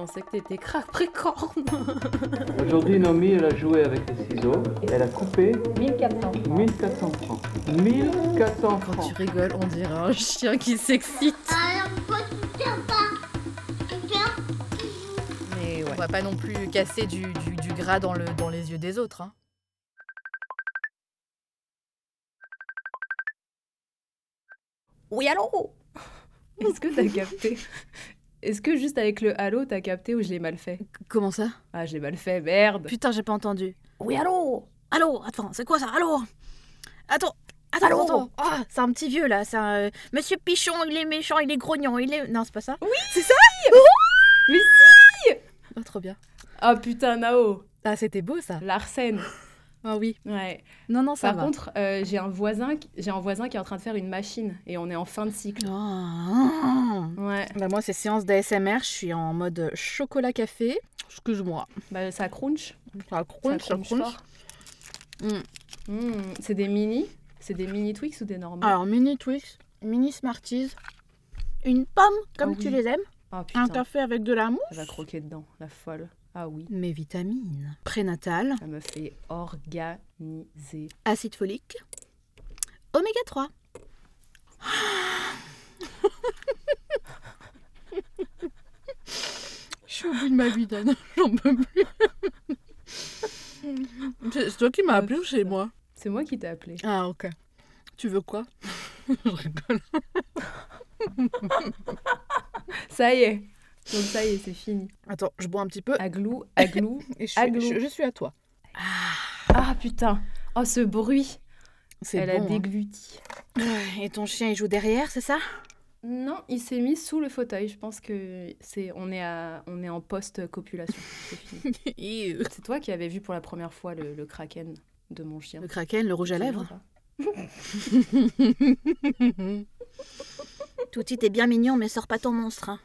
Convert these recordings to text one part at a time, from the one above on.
pensais que t'étais Capricorne. Aujourd'hui, Nomi, elle a joué avec les ciseaux. Elle a coupé 1400 francs. 1400 francs. 1400 Quand tu francs. rigoles, on dirait un chien qui s'excite. Alors pourquoi tu tiens pas Tu tiens Mais ouais. On va pas non plus casser du, du, du gras dans, le, dans les yeux des autres. Hein. Oui, allô? Est-ce que t'as capté? Est-ce que juste avec le allô, t'as capté ou je l'ai mal fait Comment ça? Ah, je l'ai mal fait, merde. Putain, j'ai pas entendu. Oui, allô? Allô, attends, c'est quoi ça? Allô? Attends, attends, Allô? attends. Ah, c'est un petit vieux là, c'est un euh, Monsieur Pichon, il est méchant, il est grognon, il est. Non, c'est pas ça? Oui! C'est ça? Mais si! Oh, trop bien. Ah putain, Nao. Ah, c'était beau ça. L'arsène Ah oui. Ouais. Non, non, ça Par va. contre, euh, j'ai un voisin, qui- j'ai un voisin qui est en train de faire une machine et on est en fin de cycle. Ah. Ouais. Bah, moi, c'est séance d'ASMR, je suis en mode chocolat café. Excuse-moi. Bah ça crunch. Ça Ça crunch, ça crunch fort. Mm. Mm, C'est des mini C'est des mini Twix ou des normaux? Alors, mini Twix, mini Smarties, une pomme comme Ah tu oui. les aimes, Ah un café avec de la mousse, elle va croquer dedans, la folle. Ah oui, mes vitamines, prénatal, ça me fait organiser. acide folique, oméga 3. Je suis au bout de ma vie, Dan. J'en peux plus. C'est toi qui m'as appelé ou chez moi? C'est moi qui t'ai appelé. Ah, ok. Tu veux quoi? Je rigole. Ça y est. Donc ça y est, c'est fini. Attends, je bois un petit peu Aglou, aglou. et je suis, Aglou. je- je suis à toi. Ah putain. Oh ce bruit. C'est Elle a bon. hein. dégluti. Et ton chien, il joue derrière, c'est ça? Non, il s'est mis sous le fauteuil. Je pense que c'est on est à on est en post copulation. C'est fini. Le C'est toi qui avais vu pour la première fois le, le kraken de mon chien. kraken, le rouge à lèvres. Touti, t'es bien mignon, mais sors pas ton monstre. hein.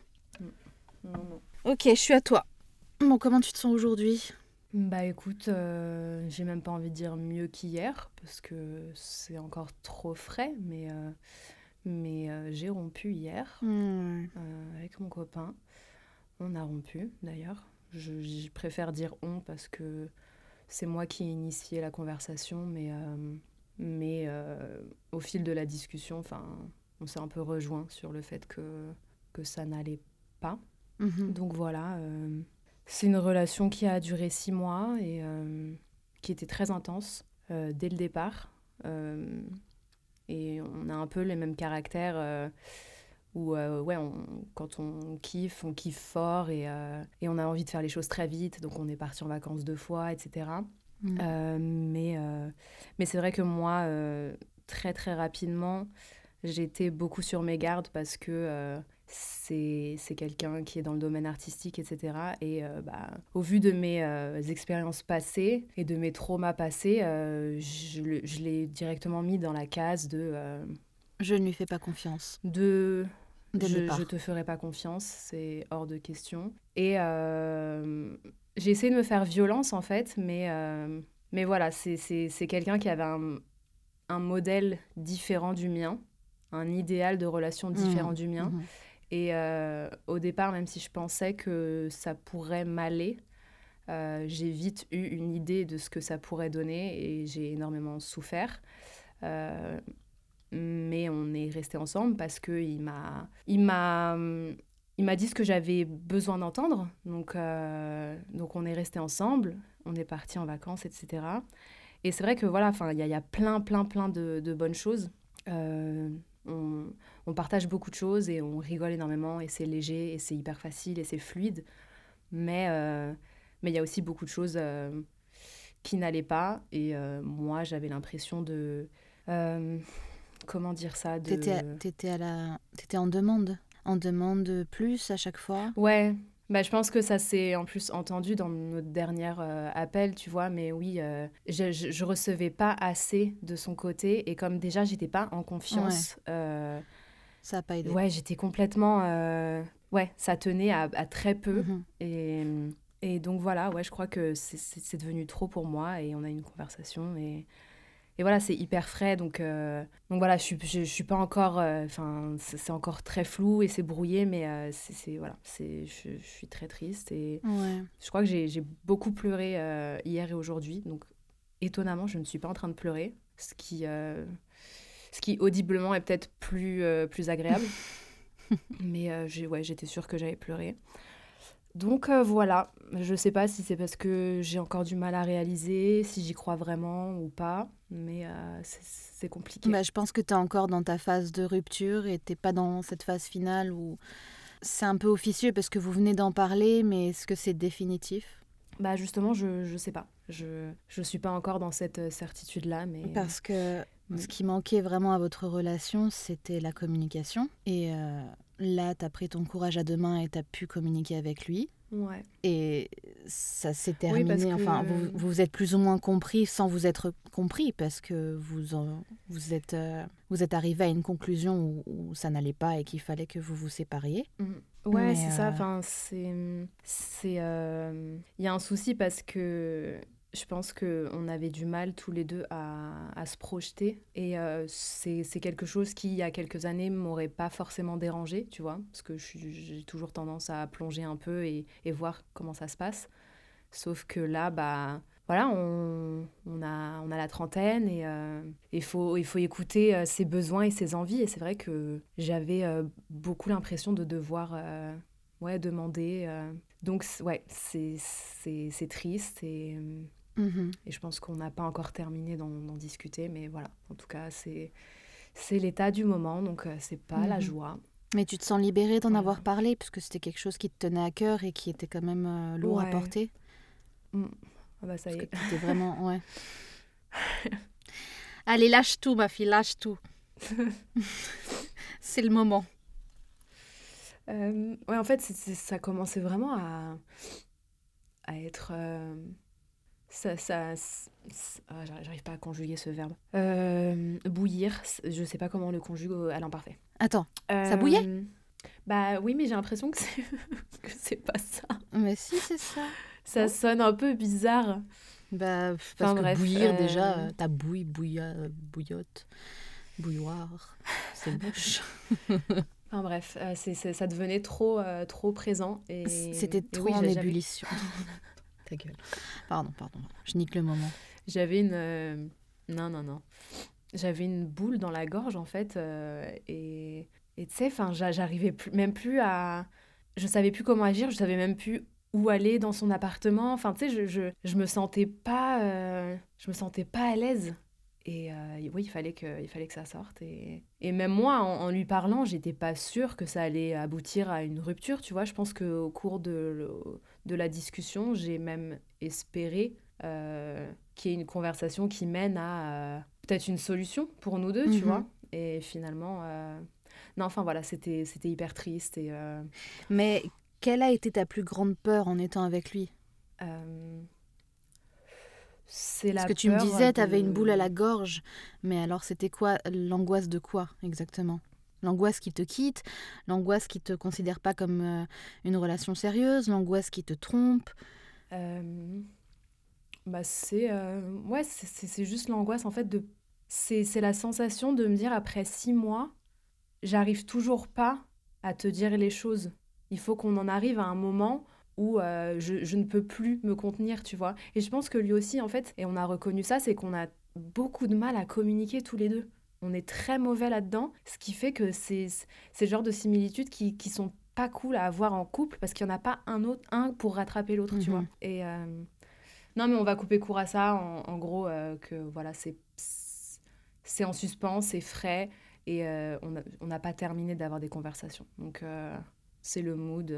Non, non. Ok, je suis à toi. Bon, comment tu te sens aujourd'hui? Bah écoute, euh, j'ai même pas envie de dire mieux qu'hier parce que c'est encore trop frais, mais, euh, mais euh, j'ai rompu hier avec mon copain. On a rompu d'ailleurs. Je, je préfère dire on parce que c'est moi qui ai initié la conversation, mais, euh, mais euh, au fil de la discussion, enfin, on s'est un peu rejoint sur le fait que, que ça n'allait pas. Mhm. Donc voilà, euh, c'est une relation qui a duré six mois et euh, qui était très intense euh, dès le départ. Et on a un peu les mêmes caractères où, ouais, on- quand on kiffe, on kiffe fort et, et on a envie de faire les choses très vite. Donc on est parti en vacances deux fois, etc. Mhm. Mais mais c'est vrai que moi, très très rapidement, j'étais beaucoup sur mes gardes parce que c'est quelqu'un qui est dans le domaine artistique, etc. Et euh, bah, au vu de mes euh, expériences passées et de mes traumas passés, euh, je, l'ai directement mis dans la case de... Je ne lui fais pas confiance. de Dès je, je te ferai pas confiance, c'est hors de question. Et j'ai essayé de me faire violence en fait, mais, mais voilà, c'est- quelqu'un qui avait un, un modèle différent du mien, un idéal de relation différent du mien. Mhm. Et euh, au départ, même si je pensais que ça pourrait m'aller, euh, j'ai vite eu une idée de ce que ça pourrait donner et j'ai énormément souffert. Euh, mais on est resté ensemble parce que il m'a, il m'a, il m'a dit ce que j'avais besoin d'entendre. Donc, donc on est resté ensemble. On est parti en vacances, etc. Et c'est vrai que voilà, enfin, il y, y a plein, plein, plein de, de bonnes choses. On partage beaucoup de choses et on rigole énormément et c'est léger et c'est hyper facile et c'est fluide. Mais euh, mais il y a aussi beaucoup de choses euh, qui n'allaient pas et euh, moi j'avais l'impression de comment dire ça de T'étais, t'étais à la, t'étais en demande, en demande de plus à chaque fois? ouais bah, je pense que ça s'est en plus entendu dans notre dernier euh, appel, tu vois, mais oui, euh, je, je, je recevais pas assez de son côté et comme déjà j'étais pas en confiance, euh, Ça a pas aidé. ouais, j'étais complètement, euh, ouais, ça tenait à, à très peu. Mhm. Et, et donc voilà, ouais, je crois que c'est- devenu trop pour moi et on a eu une conversation et, et voilà, c'est hyper frais, donc, euh, donc voilà, je suis, je, je suis pas encore, euh, enfin, c'est c'est encore très flou et c'est brouillé, mais euh, c'est, voilà, c'est, je, je suis très triste et Ouais. je crois que j'ai, j'ai beaucoup pleuré hier et aujourd'hui, donc étonnamment, je ne suis pas en train de pleurer, ce qui, ce qui audiblement est peut-être plus, euh, plus agréable, mais euh, j'ai, ouais, j'étais sûre que j'allais pleurer. Donc euh, voilà, je sais pas si c'est parce que j'ai encore du mal à réaliser, si j'y crois vraiment ou pas, mais euh, c'est, c'est compliqué. Bah, je pense que tu es encore dans ta phase de rupture et t'es pas dans cette phase finale où c'est un peu officieux parce que vous venez d'en parler, mais est-ce que c'est définitif? Bah justement, je, je sais pas. Je, je suis pas encore dans cette certitude-là, mais... Parce que Ce qui manquait vraiment à votre relation, c'était la communication. Et euh, là, tu as pris ton courage à deux mains et tu as pu communiquer avec lui. Ouais. Et ça s'est Oui, terminé. Enfin, que- vous vous êtes plus ou moins compris sans vous être compris parce que vous, en- vous, êtes, euh, vous êtes arrivé à une conclusion où, où ça n'allait pas et qu'il fallait que vous vous sépariez. Mm. Ouais, c'est ça. euh, Enfin, c'est... c'est, euh, Il y a un souci parce que je pense qu'on avait du mal tous les deux à, à se projeter. Et euh, c'est quelque chose qui, il y a quelques années, m'aurait pas forcément dérangé, tu vois. Parce que j'ai toujours tendance à plonger un peu et, et voir comment ça se passe. Sauf que là, bah... Voilà, on, on a, on a la trentaine et euh, il faut, faut écouter euh, ses besoins et ses envies. Et c'est vrai que j'avais euh, beaucoup l'impression de devoir ouais, demander. Donc, ouais, c'est triste et, Mhm. et je pense qu'on n'a pas encore terminé d'en d'en discuter. Mais voilà, en tout cas, c'est c'est l'état du moment, donc euh, c'est pas la Mhm. joie. Mais tu te sens libérée d'en Voilà. avoir parlé puisque c'était quelque chose qui te tenait à cœur et qui était quand même euh, lourd à porter. Ah bah ça y est. que vraiment... Ouais. Allez, lâche tout, ma fille, lâche tout. c'est le moment. Euh, ouais, en fait, c'est- c'est- ça commençait vraiment à, à être. euh, ça, ça, ah, j'arrive pas à conjuguer ce verbe. Euh, bouillir, je sais pas comment on le conjugue à l'imparfait. Attends, Euh, bouillait? Bah oui, mais j'ai l'impression que c'est que c'est pas ça. mais si, c'est ça. Ça sonne un peu bizarre. Bah, parce Enfin, que bref, bouillir, euh, déjà, t'as bouille, bouilla, bouillotte, bouilloire, c'est moche. Enfin bref, ça devenait trop, trop présent. et C'était et trop oui, en ébullition. Ta gueule. Pardon, pardon. Je nique le moment. J'avais une. euh, Non, non, non. J'avais une boule dans la gorge, en fait. euh, et tu sais, j'arrivais même plus à. Je savais plus comment agir, je savais même plus où aller dans son appartement. Enfin, tu sais, je, je, je me sentais pas. euh, Je me sentais pas à l'aise. Et euh, oui, il fallait, que, il fallait que ça sorte. Et, et même moi, en, lui parlant, j'étais pas sûre que ça allait aboutir à une rupture, tu vois. Je pense qu'au cours de, de la discussion, j'ai même espéré euh, qu'il y ait une conversation qui mène à euh, peut-être une solution pour nous deux, tu Mhm. vois. Et finalement, euh, non, enfin voilà, c'était hyper triste. Et Mais quelle a été ta plus grande peur en étant avec lui? C'est la Parce que tu me disais, t'avais une de- boule à la gorge. Mais alors, c'était quoi? L'angoisse de quoi, exactement? L'angoisse qui te quitte L'angoisse qui te considère pas comme euh, une relation sérieuse L'angoisse qui te trompe. Euh, bah c'est euh, ouais c'est- juste l'angoisse en fait de c'est la sensation de me dire après six mois j'arrive toujours pas à te dire les choses. Il faut qu'on en arrive à un moment où je, je ne peux plus me contenir tu vois. Et je pense que lui aussi en fait et on a reconnu ça c'est qu'on a beaucoup de mal à communiquer tous les deux on est très mauvais là-dedans ce qui fait que c'est c'est le genre de similitudes qui, qui sont pas cool à avoir en couple parce qu'il n'y en a pas un autre un pour rattraper l'autre tu Mhm. vois et euh, non mais on va couper court à ça en, en gros euh, que voilà c'est c'est en suspens c'est frais et euh, on n'a pas terminé d'avoir des conversations donc c'est le mood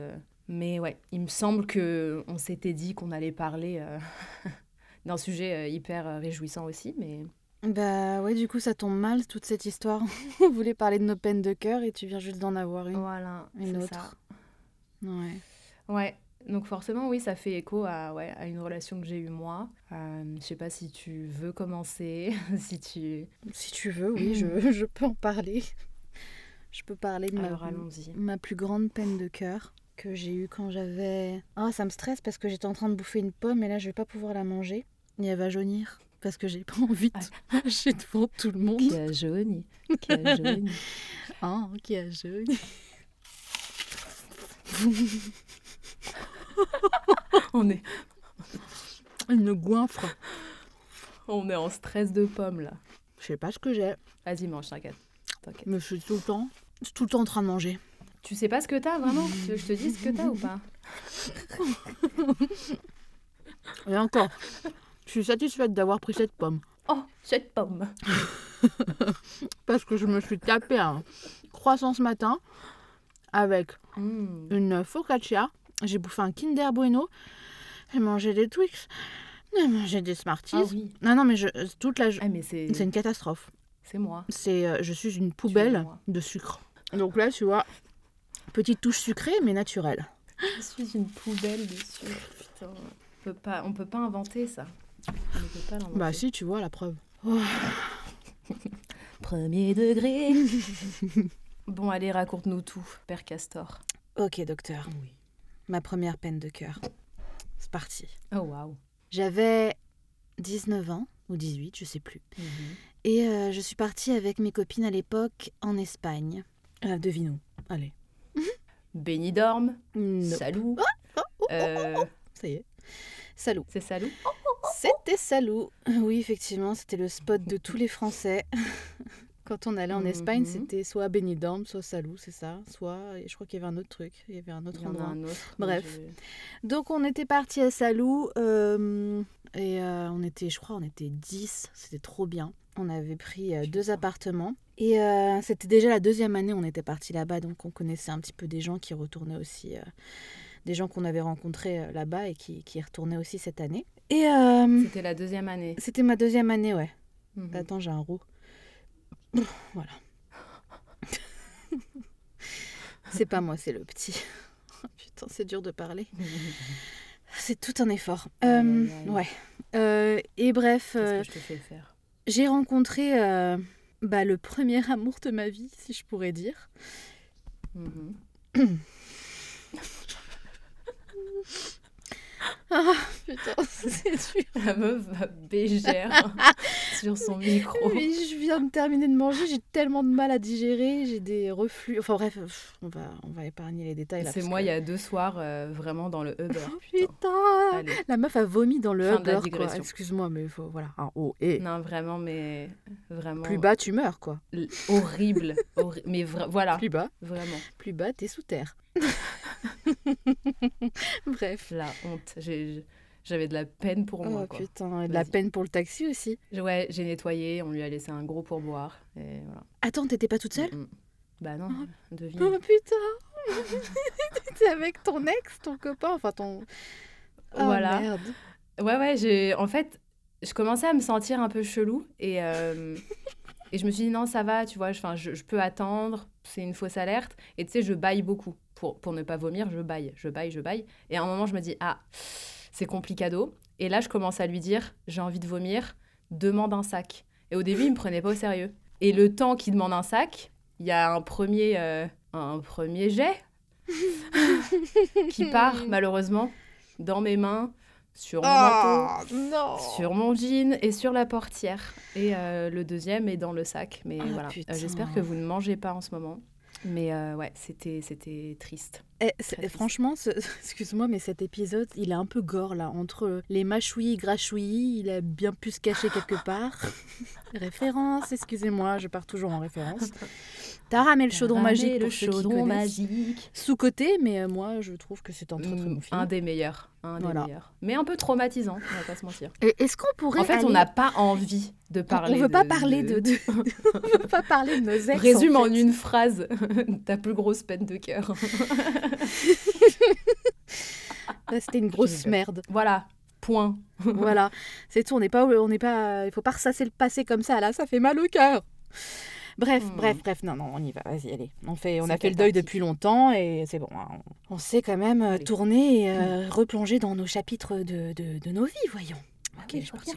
mais ouais il me semble que on s'était dit qu'on allait parler d'un sujet hyper réjouissant aussi mais Bah ouais, du coup, ça tombe mal, toute cette histoire. On voulait parler de nos peines de cœur et tu viens juste d'en avoir une. voilà Une autre. ça. Ouais. Ouais, donc forcément, oui, ça fait écho à, ouais, à une relation que j'ai eue moi. Euh, je sais pas si tu veux commencer, si tu... Si tu veux, oui, je, je peux en parler. Je peux parler de ma, Alors allons-y. ma plus grande peine de cœur que j'ai eue quand j'avais... Oh, ça me stresse parce que j'étais en train de bouffer une pomme et là, je vais pas pouvoir la manger. Et elle va jaunir. Parce que j'ai pas envie de marcher devant tout le monde. Qui a jauni. Qui a jauni. Ah, qui a jaune. on, est, Une goinfre. on est en stress de pomme là. Je sais pas ce que j'ai, Vas-y, mange, t'inquiète. T'inquiète. mais je suis tout le temps, je suis tout le temps en train de manger. Tu sais pas ce que t'as vraiment? Tu veux que je te dise ce que t'as ou pas? Et encore, je suis satisfaite d'avoir pris cette pomme. Oh, cette pomme. Parce que je me suis tapé un croissant ce matin avec Mm. une focaccia. J'ai bouffé un Kinder Bueno. J'ai mangé des Twix. J'ai mangé des Smarties. Ah oui. Non, non, mais je, toute la... Ah, mais c'est C'est une catastrophe. c'est moi. C'est, euh, je suis une poubelle de sucre. Donc là, tu vois, petite touche sucrée, mais naturelle. Je suis une poubelle de sucre. Putain. On peut pas, on peut pas inventer ça. Pas l'inventer. Bah si, tu vois, la preuve. Premier degré. bon, allez, raconte-nous tout, Père Castor. Ok, docteur. Oui. Ma première peine de cœur. C'est parti. Oh, waouh. J'avais 19 ans, ou 18, je sais plus. Mhm. Et euh, je suis partie avec mes copines à l'époque en Espagne. Devine où Allez. Benidorm. Non. Salou. Euh, Ça y est. Salou. c'est Salou C'était Salou. Oui, effectivement, c'était le spot de tous les Français. Quand on allait en Espagne, Mhm. c'était soit Benidorm, soit Salou, c'est ça. Soit, je crois qu'il y avait un autre truc. Il y avait un autre Il y en a endroit. un autre. Bref. je- Donc on était parti à Salou euh, et euh, on était, je crois, on était 10, c'était trop bien. On avait pris euh, deux appartements et euh, c'était déjà la deuxième année on était parti là-bas, donc on connaissait un petit peu des gens qui retournaient aussi, euh, des gens qu'on avait rencontrés là-bas et qui, retournaient aussi cette année. Et euh, C'était la deuxième année. c'était ma deuxième année, ouais. Mhm. Attends, j'ai un roux. Voilà. c'est pas moi, c'est le petit. Putain, c'est dur de parler. C'est tout un effort. Aïe, Euh, aïe, aïe. ouais. Euh, et bref, Qu'est-ce euh, que je te fais faire? j'ai rencontré euh, bah, le premier amour de ma vie, si je pourrais dire. Mhm. Ah, putain, c'est dur. La meuf va bégère sur son micro. Oui, je viens de terminer de manger, j'ai tellement de mal à digérer, j'ai des reflux. Enfin bref, on va, on va épargner les détails. C'est moi, que- il y a deux soirs, euh, vraiment dans le Uber. Oh, putain. putain. La meuf a vomi dans le Fin Uber. Excuse-moi, mais il faut, voilà, un haut et Non, vraiment, mais vraiment. plus bas, tu meurs, quoi. l- Horrible. horri- Mais voilà, Plus bas, vraiment. plus bas, t'es sous terre. Bref. La honte. J'ai- J'avais de la peine pour moi. Oh quoi. putain, et de la peine pour le taxi aussi. Ouais, j'ai nettoyé, on lui a laissé un gros pourboire. Et voilà. Attends, t'étais pas toute seule? Mm, mm. Bah non, devine. Oh putain T'étais avec ton ex, ton copain, enfin ton... Oh, Voilà. merde. Ouais, ouais, j'ai... en fait, je commençais à me sentir un peu chelou et, euh, et je me suis dit non, ça va, tu vois, je, je peux attendre, c'est une fausse alerte. Et tu sais, je baille beaucoup. Pour, pour ne pas vomir, je baille, je baille, je baille. Et à un moment, je me dis ah, c'est complicado. Et là, je commence à lui dire j'ai envie de vomir, demande un sac. Et au début, il me prenait pas au sérieux. Et le temps qu'il demande un sac, il y a un premier, euh, un premier jet qui part malheureusement dans mes mains, sur mon manteau, non sur mon jean et sur la portière. Et euh, le deuxième est dans le sac. Mais Ah, voilà. Euh, j'espère que vous ne mangez pas en ce moment. Mais euh, ouais, c'était c'était triste. Franchement, ce- excuse-moi, mais cet épisode, il est un peu gore là. Entre les mâchouillis, grachouillis, il a bien pu se cacher quelque part. Référence, excusez-moi, je pars toujours en référence. T'as ramé le chaudron magique le pour chaudron magique. Sous-côté, mais euh, moi, je trouve que c'est un très très Mm, bon film. un des meilleurs, un Voilà. des meilleurs. Mais un peu traumatisant, on va pas se mentir. Et Est-ce qu'on pourrait En fait, on n'a pas envie de parler. on veut pas parler de, de- on veut pas parler de nos ex. Résume en en, une phrase ta plus grosse peine de cœur. C'était une grosse merde. voilà, point. voilà, c'est tout. On n'est pas, on n'est pas. Il faut pas ressasser le passé comme ça. Là, ça fait mal au cœur. Bref, Hmm. bref, bref. Non, non, on y va. Vas-y, allez. On fait, on a fait le deuil partie depuis longtemps et c'est bon. hein. On sait quand même euh, Allez. tourner et euh, replonger dans nos chapitres de, de, de nos vies, voyons. Ok, oui, je parti.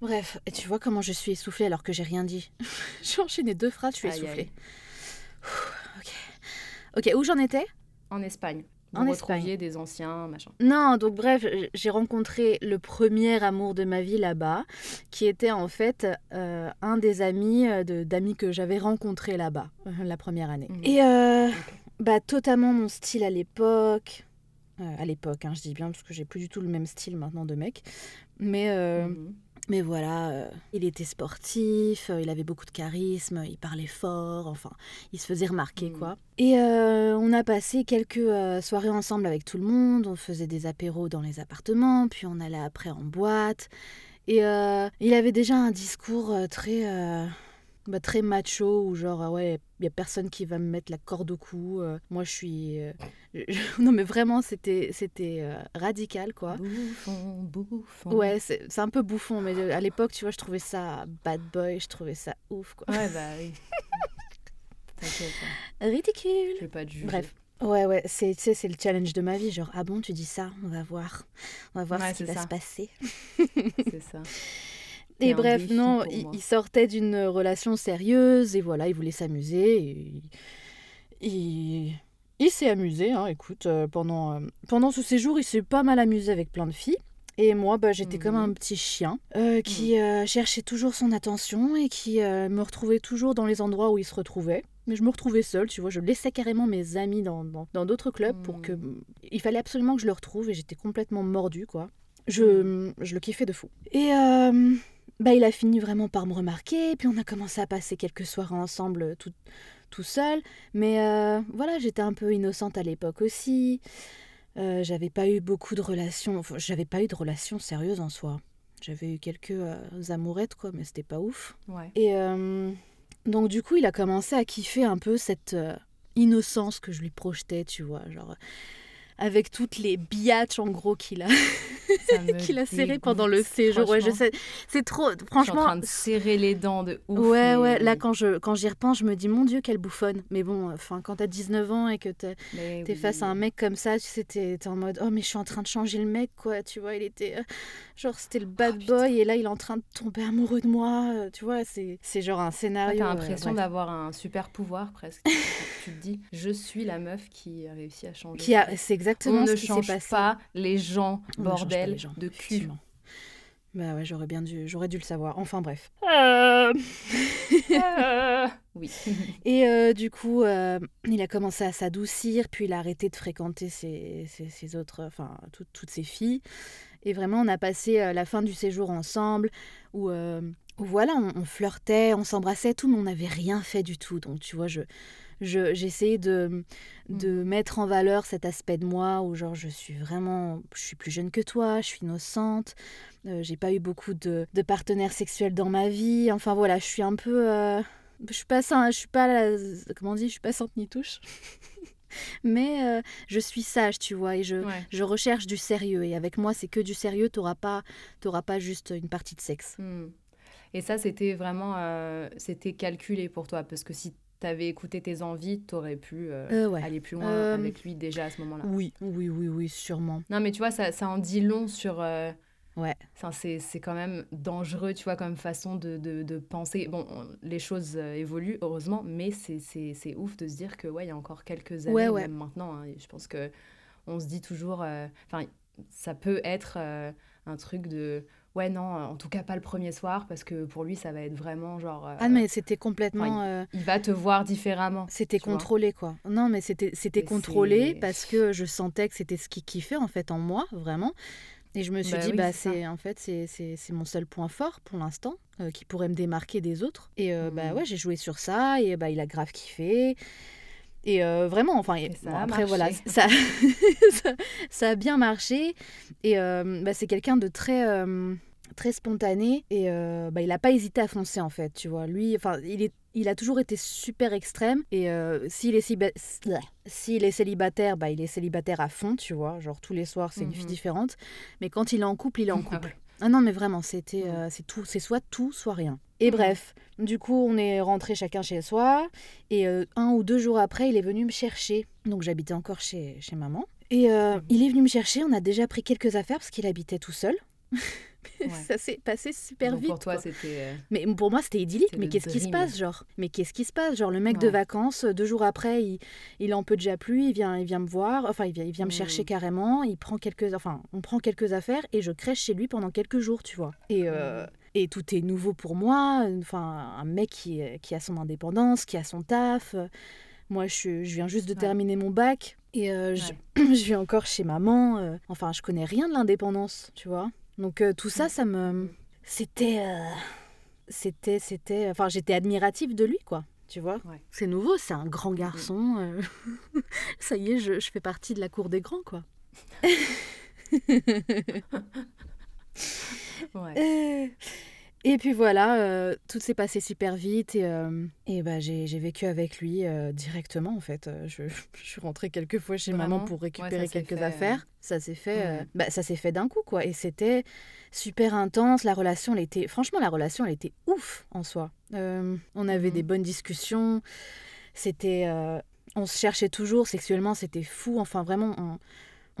Bref, et tu vois comment je suis essoufflée alors que j'ai rien dit? j'ai enchaîné deux phrases, je suis Aïe, essoufflée. aïe. Ok. Ok, où j'en étais? En Espagne. Vous en retrouviez Espagne. des anciens, machin. Non, donc bref, j'ai rencontré le premier amour de ma vie là-bas, qui était en fait euh, un des amis euh, de- d'amis que j'avais rencontrés là-bas euh, la première année. Mhm. Et euh, bah totalement mon style à l'époque. À l'époque, hein, je dis bien parce que j'ai plus du tout le même style maintenant de mec. Mais Mhm. Mais voilà, euh, il était sportif, euh, il avait beaucoup de charisme, il parlait fort, enfin, il se faisait remarquer, Mm. quoi. Et euh, on a passé quelques soirées ensemble avec tout le monde, on faisait des apéros dans les appartements, puis on allait après en boîte. Et il avait déjà un discours très, bah, très macho, où genre, ah ouais, il y a personne qui va me mettre la corde au cou, euh, moi je suis... euh, je- Non mais vraiment, c'était c'était euh, radical, quoi. Bouffon, bouffon. Ouais, c'est c'est un peu bouffon, mais à l'époque, tu vois, je trouvais ça bad boy, je trouvais ça ouf, quoi. Ouais, bah oui. T'inquiète, hein, Ridicule. je vais pas te juger. Bref. Ouais, ouais, c'est c'est le challenge de ma vie. Genre, ah bon, tu dis ça, on va voir. On va voir Ouais, ce qui va ça. se passer. C'est ça. Et bref, non, il, sortait d'une relation sérieuse et voilà, il voulait s'amuser. et Il, s'est amusé, hein, écoute, euh, pendant, euh, pendant ce séjour, il s'est pas mal amusé avec plein de filles. Et moi, bah, j'étais comme un petit chien euh, qui euh, cherchait toujours son attention et qui me retrouvait toujours dans les endroits où il se retrouvait. Mais je me retrouvais seule, tu vois, je laissais carrément mes amis dans dans- dans d'autres clubs pour que... Mhm. Il fallait absolument que je le retrouve et j'étais complètement mordue, quoi. Je, je le kiffais de fou. Et bah, il a fini vraiment par me remarquer, puis on a commencé à passer quelques soirées ensemble euh, tout, tout seul. Mais euh, voilà, j'étais un peu innocente à l'époque aussi. Euh, j'avais pas eu beaucoup de relations, enfin, j'avais pas eu de relations sérieuses en soi. J'avais eu quelques euh, amourettes, quoi, mais c'était pas ouf. Ouais. Et donc, du coup, il a commencé à kiffer un peu cette innocence que je lui projetais, tu vois. Genre, avec toutes les biatches, en gros, qu'il a, qu'il a dégoûte, pendant le séjour. Ouais, je franchement. sais. C'est trop. Je suis en Franchement. train de serrer les dents de ouf. Ouais, ouais, là quand je quand j'y repense, je me dis mon Dieu, quelle bouffonne. Mais bon, enfin, quand t'as 19 ans et que t'es oui. face à un mec comme ça, tu sais, t'es en mode oh, mais je suis en train de changer le mec, quoi. Tu vois, il était. euh, genre, c'était le bad Oh, putain. boy et là, il est en train de tomber amoureux de moi. euh, Tu vois, c'est c'est genre un scénario. T'as euh, l'impression d'avoir un super pouvoir presque. tu te dis, je suis la meuf qui a réussi à changer. Qui a, c'est On exactement ne ce qui s'est change passé. pas les gens, On ne bordel les gens, de cul. Bah ouais, j'aurais bien dû, j'aurais dû le savoir. Enfin bref. oui. Et euh, du coup, euh, il a commencé à s'adoucir, puis il a arrêté de fréquenter ses, ses- ses autres, enfin, tout- toutes ses filles. Et vraiment, on a passé euh, la fin du séjour ensemble, où, euh, où voilà, on, on flirtait, on s'embrassait, tout, mais on n'avait rien fait du tout. Donc, tu vois, je, je, j'essayais de, de mettre en valeur cet aspect de moi, où genre, je suis vraiment, je suis plus jeune que toi, je suis innocente, euh, j'ai pas eu beaucoup de, de partenaires sexuels dans ma vie. Enfin, voilà, je suis un peu... euh, je suis pas je suis pas la- comment on dit, je suis pas sante ni touche. Mais euh, je suis sage, tu vois, et je, Ouais. je recherche du sérieux. Et avec moi, c'est que du sérieux, t'auras pas, t'auras pas juste une partie de sexe. Hmm. Et ça, c'était vraiment, euh, c'était calculé pour toi, parce que si t'avais écouté tes envies, t'aurais pu euh, Euh, ouais. aller plus loin Euh, avec lui déjà à ce moment-là. Oui, oui, oui, oui, sûrement. Non, mais tu vois, ça, ça en dit long sur. Ouais. C'est, c'est quand même dangereux, tu vois, comme façon de, de, de penser. Bon, on- les choses euh, évoluent, heureusement, mais c'est, c'est, c'est ouf de se dire que, ouais, il y a encore quelques années, Ouais, ouais. même maintenant, hein, je pense que on se dit toujours. euh, Enfin, ça peut être euh, un truc de. Ouais, non, en tout cas pas le premier soir, parce que pour lui, ça va être vraiment genre. euh, Ah, mais c'était complètement. euh, Il va te voir différemment. C'était contrôlé, quoi. Non, mais c'était contrôlé parce que je sentais que c'était ce qui kiffait, en fait, en moi, vraiment. Et je me suis Bah dit, oui, bah, c'est en fait, c'est- mon seul point fort pour l'instant, euh, qui pourrait me démarquer des autres. Et euh, bah Mhm. ouais, j'ai joué sur ça, et bah, il a grave kiffé. Et euh, vraiment, enfin, et- bon, après, voilà, ça, ça, ça a bien marché. Et bah, c'est quelqu'un de très, très spontané. Et euh, bah, il n'a pas hésité à foncer, en fait, tu vois. Lui, enfin, il, est, il a toujours été super extrême. Et euh, s'il est, s'il est célibataire, bah, il est célibataire à fond, tu vois. Genre, tous les soirs, c'est une fille Mhm. différente. Mais quand il est en couple, il est en Ah couple. Ah non, mais vraiment, c'était, Mhm. euh, c'est tout, c'est soit tout, soit rien. Et Mhm. bref, du coup, on est rentré chacun chez soi. Et euh, un ou deux jours après, il est venu me chercher. Donc j'habitais encore chez, chez maman. Et euh, il est venu me chercher. On a déjà pris quelques affaires parce qu'il habitait tout seul. Ouais. ça s'est passé super Donc vite. pour toi, c'était. euh, Mais pour moi, c'était idyllique. Mais qu'est-ce qui se passe, genre? Mais qu'est-ce qui se passe? Genre, le mec de vacances, deux jours après, il, il en peut déjà plus, il vient, il vient me voir, enfin, il vient, il vient me Mm. chercher carrément, il prend quelques, enfin, on prend quelques affaires et je crèche chez lui pendant quelques jours, tu vois. Et, euh, Mm. et tout est nouveau pour moi. Enfin, un mec qui, qui a son indépendance, qui a son taf. Moi, je, je viens juste de Ouais. terminer mon bac et euh, je, je vis encore chez maman. euh, enfin, je connais rien de l'indépendance, tu vois. Donc, euh, tout ça, ça me. C'était. euh, C'était. C'était. Enfin, j'étais admirative de lui, quoi. Tu vois Ouais. C'est nouveau, c'est un grand garçon. euh, ça y est, je, je fais partie de la cour des grands, quoi. Ouais. Et puis voilà, euh, tout s'est passé super vite et, euh, et bah, j'ai vécu avec lui euh, directement en fait. Je, je suis rentrée quelques fois chez maman pour récupérer quelques fait, affaires. Ça s'est fait, Ouais. bah, ça s'est fait d'un coup quoi. Et c'était super intense. La relation, elle était, franchement, la relation, elle était ouf en soi. On avait Mhm. des bonnes discussions. C'était, on se cherchait toujours sexuellement. C'était fou. Enfin vraiment, on,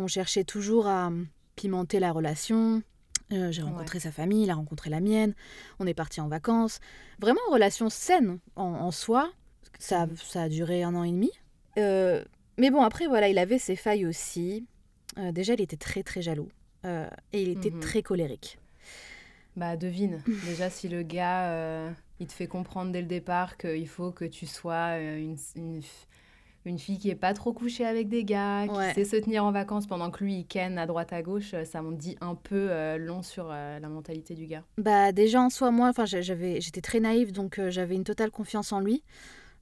on cherchait toujours à euh, pimenter la relation. Euh, j'ai rencontré sa famille, il a rencontré la mienne. On est parti en vacances. Vraiment, relation saine en, en soi. Ça, Mhm. ça a duré un an et demi. Euh, mais bon, après, voilà, il avait ses failles aussi. Euh, déjà, il était très, très jaloux. Et il était Mhm. très colérique. Bah, devine. Déjà, si le gars, il te fait comprendre dès le départ qu'il faut que tu sois une, une, une fille qui est pas trop couchée avec des gars, qui Ouais. sait se tenir en vacances pendant que lui, il ken à droite à gauche, euh, ça m'en dit un peu euh, long sur euh, la mentalité du gars. Bah déjà en soi moi enfin j'a- j'avais j'étais très naïve donc euh, j'avais une totale confiance en lui.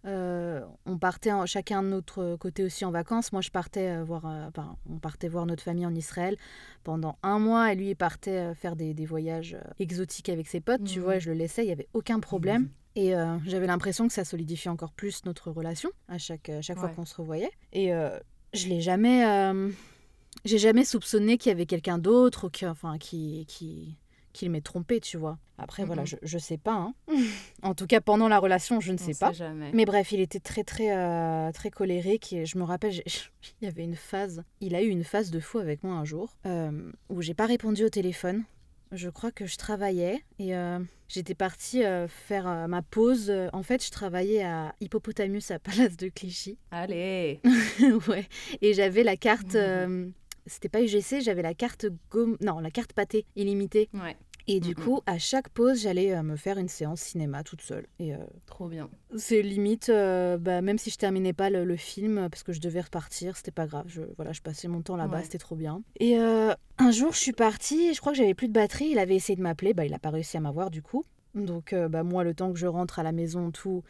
Euh, on partait en- chacun de notre côté aussi en vacances. Moi je partais euh, voir euh, enfin, on partait voir notre famille en Israël pendant un mois et lui il partait euh, faire des, des voyages euh, exotiques avec ses potes, tu Mhm. vois, je le laissais, il y avait aucun problème. Et euh, j'avais l'impression que ça solidifiait encore plus notre relation à chaque, à chaque fois qu'on se revoyait. Et euh, je l'ai jamais, euh, j'ai jamais soupçonné qu'il y avait quelqu'un d'autre ou qui, enfin, qui, qui, qu'il m'ait trompé, tu vois. Après, voilà, Mhm. je, je sais pas. hein. en tout cas, pendant la relation, je ne On sais sait pas. jamais. Mais bref, il était très, très, euh, très colérique. Et je me rappelle, il y avait une phase, il a eu une phase de fou avec moi un jour, euh, où j'ai pas répondu au téléphone. Je crois que je travaillais et euh, j'étais partie euh, faire euh, ma pause. En fait, je travaillais à Hippopotamus à Palace de Clichy. Allez ouais. Et j'avais la carte. Euh, c'était pas UGC, j'avais la carte gomme. Non, la carte pâté illimitée. Ouais, Et du coup, à chaque pause, j'allais euh, me faire une séance cinéma toute seule. Et euh, trop bien. c'est limite, euh, bah, même si je terminais pas le, le film parce que je devais repartir, c'était pas grave. Je, voilà, je passais mon temps là-bas, Ouais. c'était trop bien. Et un jour, je suis partie, je crois que j'avais plus de batterie. Il avait essayé de m'appeler, bah, il a pas réussi à m'avoir du coup. Donc, bah, moi, le temps que je rentre à la maison, tout,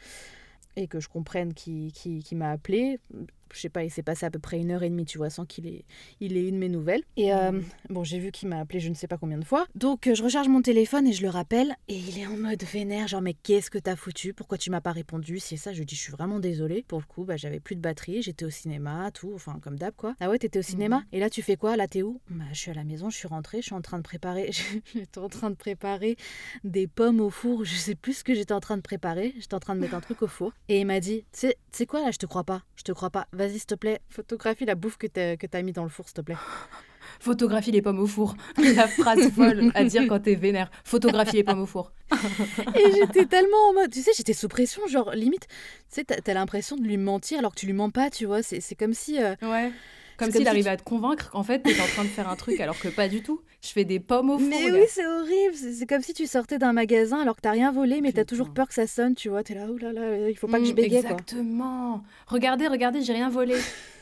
et que je comprenne qui, qui, qui m'a appelé, je sais pas, il s'est passé à peu près une heure et demie, tu vois, sans qu'il ait, il ait eu de mes nouvelles. Et euh, Mhm. bon, j'ai vu qu'il m'a appelé je ne sais pas combien de fois. Donc, euh, je recharge mon téléphone et je le rappelle. Et il est en mode vénère, genre, mais qu'est-ce que t'as foutu? Pourquoi tu m'as pas répondu? Si c'est ça, je lui dis, je suis vraiment désolée. Pour le coup, bah, j'avais plus de batterie, j'étais au cinéma, tout, enfin, comme d'hab, quoi. Ah ouais, t'étais au cinéma? Et là, tu fais quoi? Là, t'es où? Bah, je suis à la maison, je suis rentrée, je suis en train de préparer. J'étais en train de préparer des pommes au four. Je sais plus ce que j'étais en train de préparer. J'étais en train de mettre un truc au four. Et il m'a dit, tu sais tu sais quoi, là, je te crois pas. Je te crois pas. Vas-y, s'il te plaît, photographie la bouffe que t'as mis dans le four, s'il te plaît. Photographie les pommes au four. La phrase folle à dire quand t'es vénère. Photographie les pommes au four. Et j'étais tellement en mode, tu sais, j'étais sous pression, genre limite, tu sais, t'as l'impression de lui mentir alors que tu lui mens pas, tu vois. C'est c'est comme si. euh, Ouais. Comme si arrivait tu- à te convaincre qu'en fait, t'es en train de faire un truc alors que pas du tout. Je fais des pommes au four. Mais oui, c'est horrible. C'est c'est comme si tu sortais d'un magasin alors que t'as rien volé, mais t'as toujours peur que ça sonne, tu vois. T'es là, oh là là, il faut pas que je Mm, bégaye, quoi. Exactement. Regardez, regardez, j'ai rien volé.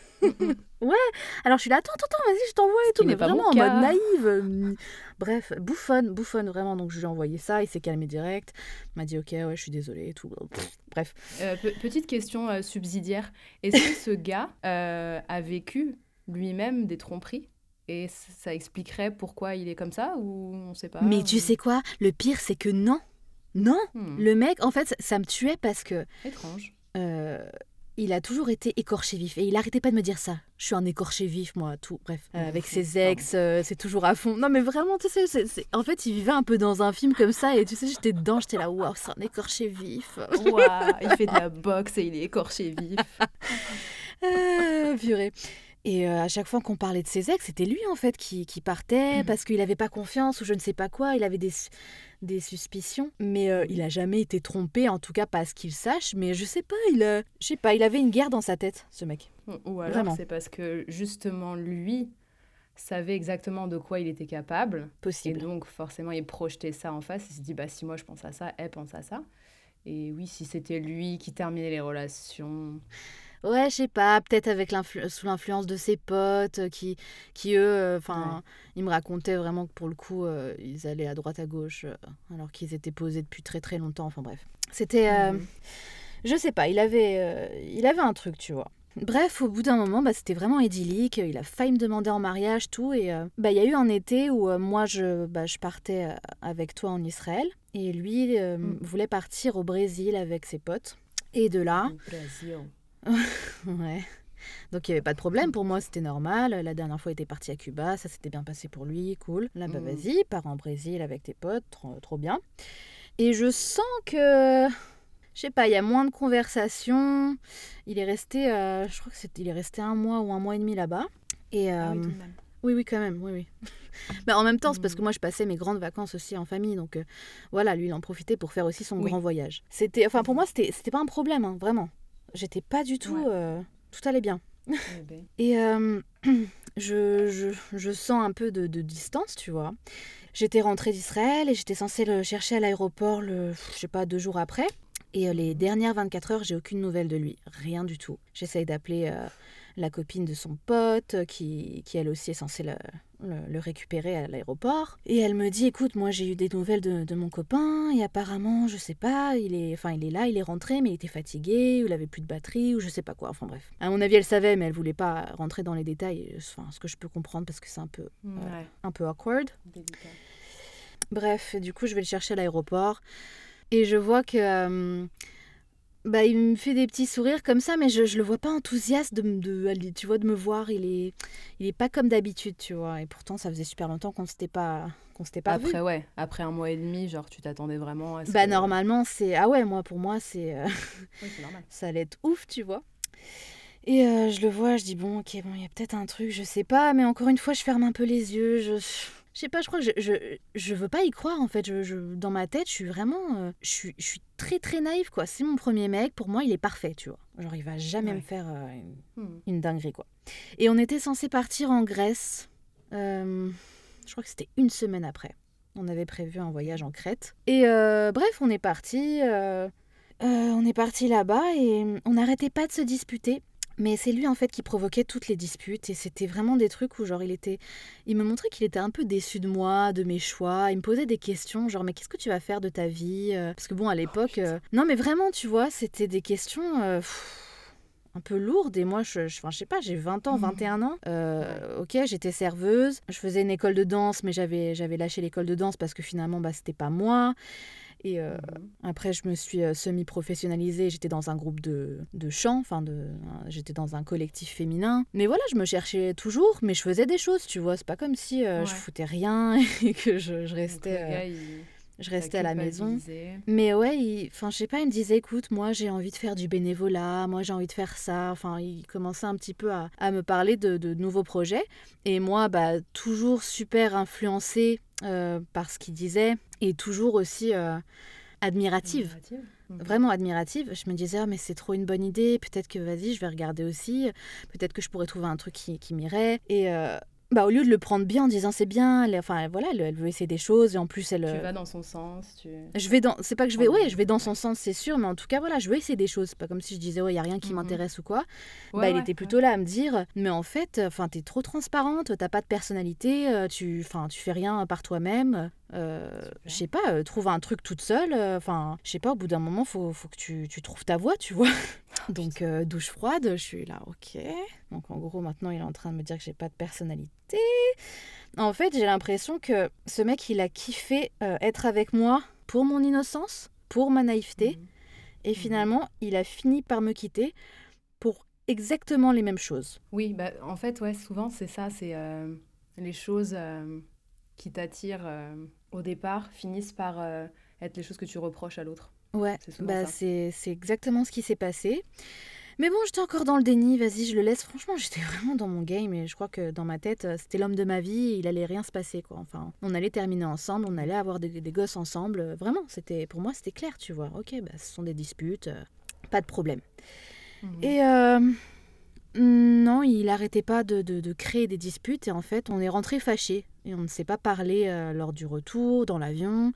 Alors je suis là, attends, attends, attends, vas-y, je t'envoie et tout, mais vraiment en mode naïve. euh, Bref, bouffonne, bouffonne vraiment. Donc je lui ai envoyé ça, il s'est calmé direct. Il m'a dit, ok, ouais, je suis désolée et tout. Bref. Euh, pe- petite question euh, subsidiaire. Est-ce que ce gars euh, a vécu lui-même des tromperies? Et ça expliquerait pourquoi il est comme ça ou on sait pas mais tu sais quoi? Le pire, c'est que non. Non. Hmm, Le mec, en fait, ça, ça me tuait parce que Étrange. euh, il a toujours été écorché vif. Et il arrêtait pas de me dire ça. Je suis un écorché vif, moi, tout. Bref, Euh, avec ses ex, euh, c'est toujours à fond. Non, mais vraiment, tu sais, c'est- c'est- en fait, il vivait un peu dans un film comme ça. Et tu sais, j'étais dedans, j'étais là, waouh, c'est un écorché vif. Ouah, il fait de la boxe et il est écorché vif. Ah, purée. Et euh, à chaque fois qu'on parlait de ses ex, c'était lui en fait qui, qui partait Mhm. parce qu'il n'avait pas confiance ou je ne sais pas quoi. Il avait des, des suspicions, mais euh, il a jamais été trompé, en tout cas pas à ce qu'il sache. Mais je sais pas, il, euh, je sais pas, il avait une guerre dans sa tête, ce mec. Ou- alors c'est parce que justement lui savait exactement de quoi il était capable. Et Possible. donc, forcément, il projetait ça en face. Il se dit, bah, si moi je pense à ça, elle pense à ça. Et oui, si c'était lui qui terminait les relations. Ouais, je sais pas, peut-être avec l'influ- sous l'influence de ses potes euh, qui, qui eux, enfin, ils me racontaient vraiment que pour le coup, euh, ils allaient à droite à gauche euh, alors qu'ils étaient posés depuis très très longtemps. Enfin bref, c'était, euh, Mhm. je sais pas, il avait, euh, il avait un truc, tu vois. Bref, au bout d'un moment, bah, c'était vraiment idyllique. Il a failli me demander en mariage, tout. Et euh, bah, il y a eu un été où euh, moi, je, bah, je partais euh, avec toi en Israël. Et lui euh, Mm. voulait partir au Brésil avec ses potes. Et de là. Ouais. Donc il n'y avait pas de problème pour moi, c'était normal. La dernière fois, il était parti à Cuba, ça s'était bien passé pour lui, cool. Là, bah Mhm. vas-y, pars en Brésil avec tes potes, trop, trop bien. Et je sens que, je sais pas, il y a moins de conversations. Il est resté, euh, je crois que c'est, il est resté un mois ou un mois et demi là-bas. Et Ah oui, euh, même. oui, oui, quand même, oui, oui. Mais en même temps, c'est parce que Mhm. moi, je passais mes grandes vacances aussi en famille, donc euh, voilà, lui, il en profitait pour faire aussi son Oui. grand voyage. C'était, enfin, pour moi, c'était, c'était pas un problème, hein, vraiment. J'étais pas du tout, Ouais. euh, tout allait bien. Eh ben, Et euh, je, je, je sens un peu de, de distance, tu vois. J'étais rentrée d'Israël et j'étais censée le chercher à l'aéroport, le, je sais pas, deux jours après. Et euh, les dernières 24 heures, j'ai aucune nouvelle de lui. Rien du tout. J'essaye d'appeler euh, la copine de son pote, qui, qui elle aussi est censée le, le, le récupérer à l'aéroport. Et elle me dit, écoute, moi j'ai eu des nouvelles de, de mon copain, et apparemment, je sais pas, il est, enfin, il est là, il est rentré, mais il était fatigué, ou il avait plus de batterie, ou je sais pas quoi. Enfin bref. À mon avis, elle savait, mais elle voulait pas rentrer dans les détails. Enfin, ce que je peux comprendre parce que c'est un peu, ouais, un peu awkward. délicat. Bref, du coup, je vais le chercher à l'aéroport et je vois que. euh, bah, il me fait des petits sourires comme ça, mais je, je le vois pas enthousiaste de, me- de, tu vois, de me voir. Il est, il est pas comme d'habitude, tu vois. Et pourtant, ça faisait super longtemps qu'on s'était pas, qu'on s'était pas vu. Après, ouais, après un mois et demi, genre, tu t'attendais vraiment à ce Bah que- normalement, c'est ah ouais, moi pour moi, c'est euh, ça allait être ouf, tu vois. Et euh, je le vois, je dis bon, ok, bon, il y a peut-être un truc, je sais pas, mais encore une fois, je ferme un peu les yeux, je, je sais pas, je crois que je, je, je veux pas y croire en fait. Je, je- dans ma tête, je suis vraiment, euh, je suis, je suis très très naïve quoi. C'est mon premier mec, pour moi, il est parfait, tu vois. Genre, il va jamais Ouais. me faire euh, une, Hmm. une dinguerie quoi. Et on était censé partir en Grèce. euh, je crois que c'était une semaine après. On avait prévu un voyage en Crète. Et bref, on est parti. on est parti là-bas et on n'arrêtait pas de se disputer. Mais c'est lui en fait qui provoquait toutes les disputes et c'était vraiment des trucs où genre il était, il me montrait qu'il était un peu déçu de moi, de mes choix. Il me posait des questions genre mais qu'est-ce que tu vas faire de ta vie Euh, Parce que bon à l'époque, euh, non mais vraiment tu vois c'était des questions. euh, pff, un peu lourdes et moi je, je, enfin, je sais pas j'ai 20 ans Mhm. 21 ans Euh, ok j'étais serveuse je faisais une école de danse mais j'avais j'avais lâché l'école de danse parce que finalement bah c'était pas moi et euh, Mhm. après, je me suis euh, semi-professionnalisée. J'étais dans un groupe de, de chant, enfin, de, j'étais dans un collectif féminin. Mais voilà, je me cherchais toujours, mais je faisais des choses, tu vois. C'est pas comme si euh, je foutais rien et que je, je restais, le gars, il je t'a restais à la maison. Mais ouais, enfin, je sais pas, il me disait, écoute, moi j'ai envie de faire du bénévolat, moi j'ai envie de faire ça. Enfin, il commençait un petit peu à, à me parler de, de nouveaux projets. Et moi, bah, toujours super influencée euh, par ce qu'il disait et toujours aussi euh, admirative. Admirative. Mhm. Vraiment admirative. Je me disais, Ah, mais c'est trop une bonne idée. Peut-être que, vas-y, je vais regarder aussi. Peut-être que je pourrais trouver un truc qui, qui m'irait. Et euh, bah, au lieu de le prendre bien en disant, c'est bien, elle, enfin, voilà, elle, elle veut essayer des choses. Et en plus, elle. Tu euh, vas dans son sens. Tu... je vais dans. C'est pas que je vais. Ouais, je vais dans son sens, c'est sûr. Mais en tout cas, voilà, je veux essayer des choses. C'est pas comme si je disais, ouais, il y a rien qui Mhm. m'intéresse ou quoi. Ouais, bah, il était plutôt là à me dire, mais en fait, enfin, t'es trop transparente, t'as pas de personnalité, euh, tu, enfin, tu fais rien par toi-même. euh, je sais pas, euh, trouve un truc toute seule. euh, Enfin, je sais pas, au bout d'un moment, faut, faut que tu, tu trouves ta voie, tu vois. Donc, euh, douche froide, je suis là, ok. Donc, en gros, maintenant, il est en train de me dire que j'ai pas de personnalité. En fait, j'ai l'impression que ce mec, il a kiffé euh, être avec moi pour mon innocence, pour ma naïveté. Mhm. Et finalement, il a fini par me quitter pour exactement les mêmes choses. Oui, bah, en fait, ouais, souvent, c'est ça. C'est euh, les choses euh, qui t'attirent euh, au départ finissent par être les choses que tu reproches à l'autre. Ouais, bah c'est exactement ce qui s'est passé. Mais bon, j'étais encore dans le déni, vas-y, je le laisse. Franchement, j'étais vraiment dans mon game et je crois que dans ma tête, euh, c'était l'homme de ma vie il allait rien se passer, quoi. Enfin, on allait terminer ensemble, on allait avoir des, des gosses ensemble. euh, Vraiment, c'était pour moi, c'était clair, tu vois. Ok, bah, ce sont des disputes, euh, pas de problème. Mhm. Et euh, non, il arrêtait pas de, de- de créer des disputes et en fait, on est rentré fâchés et on ne s'est pas parlé euh, lors du retour, dans l'avion.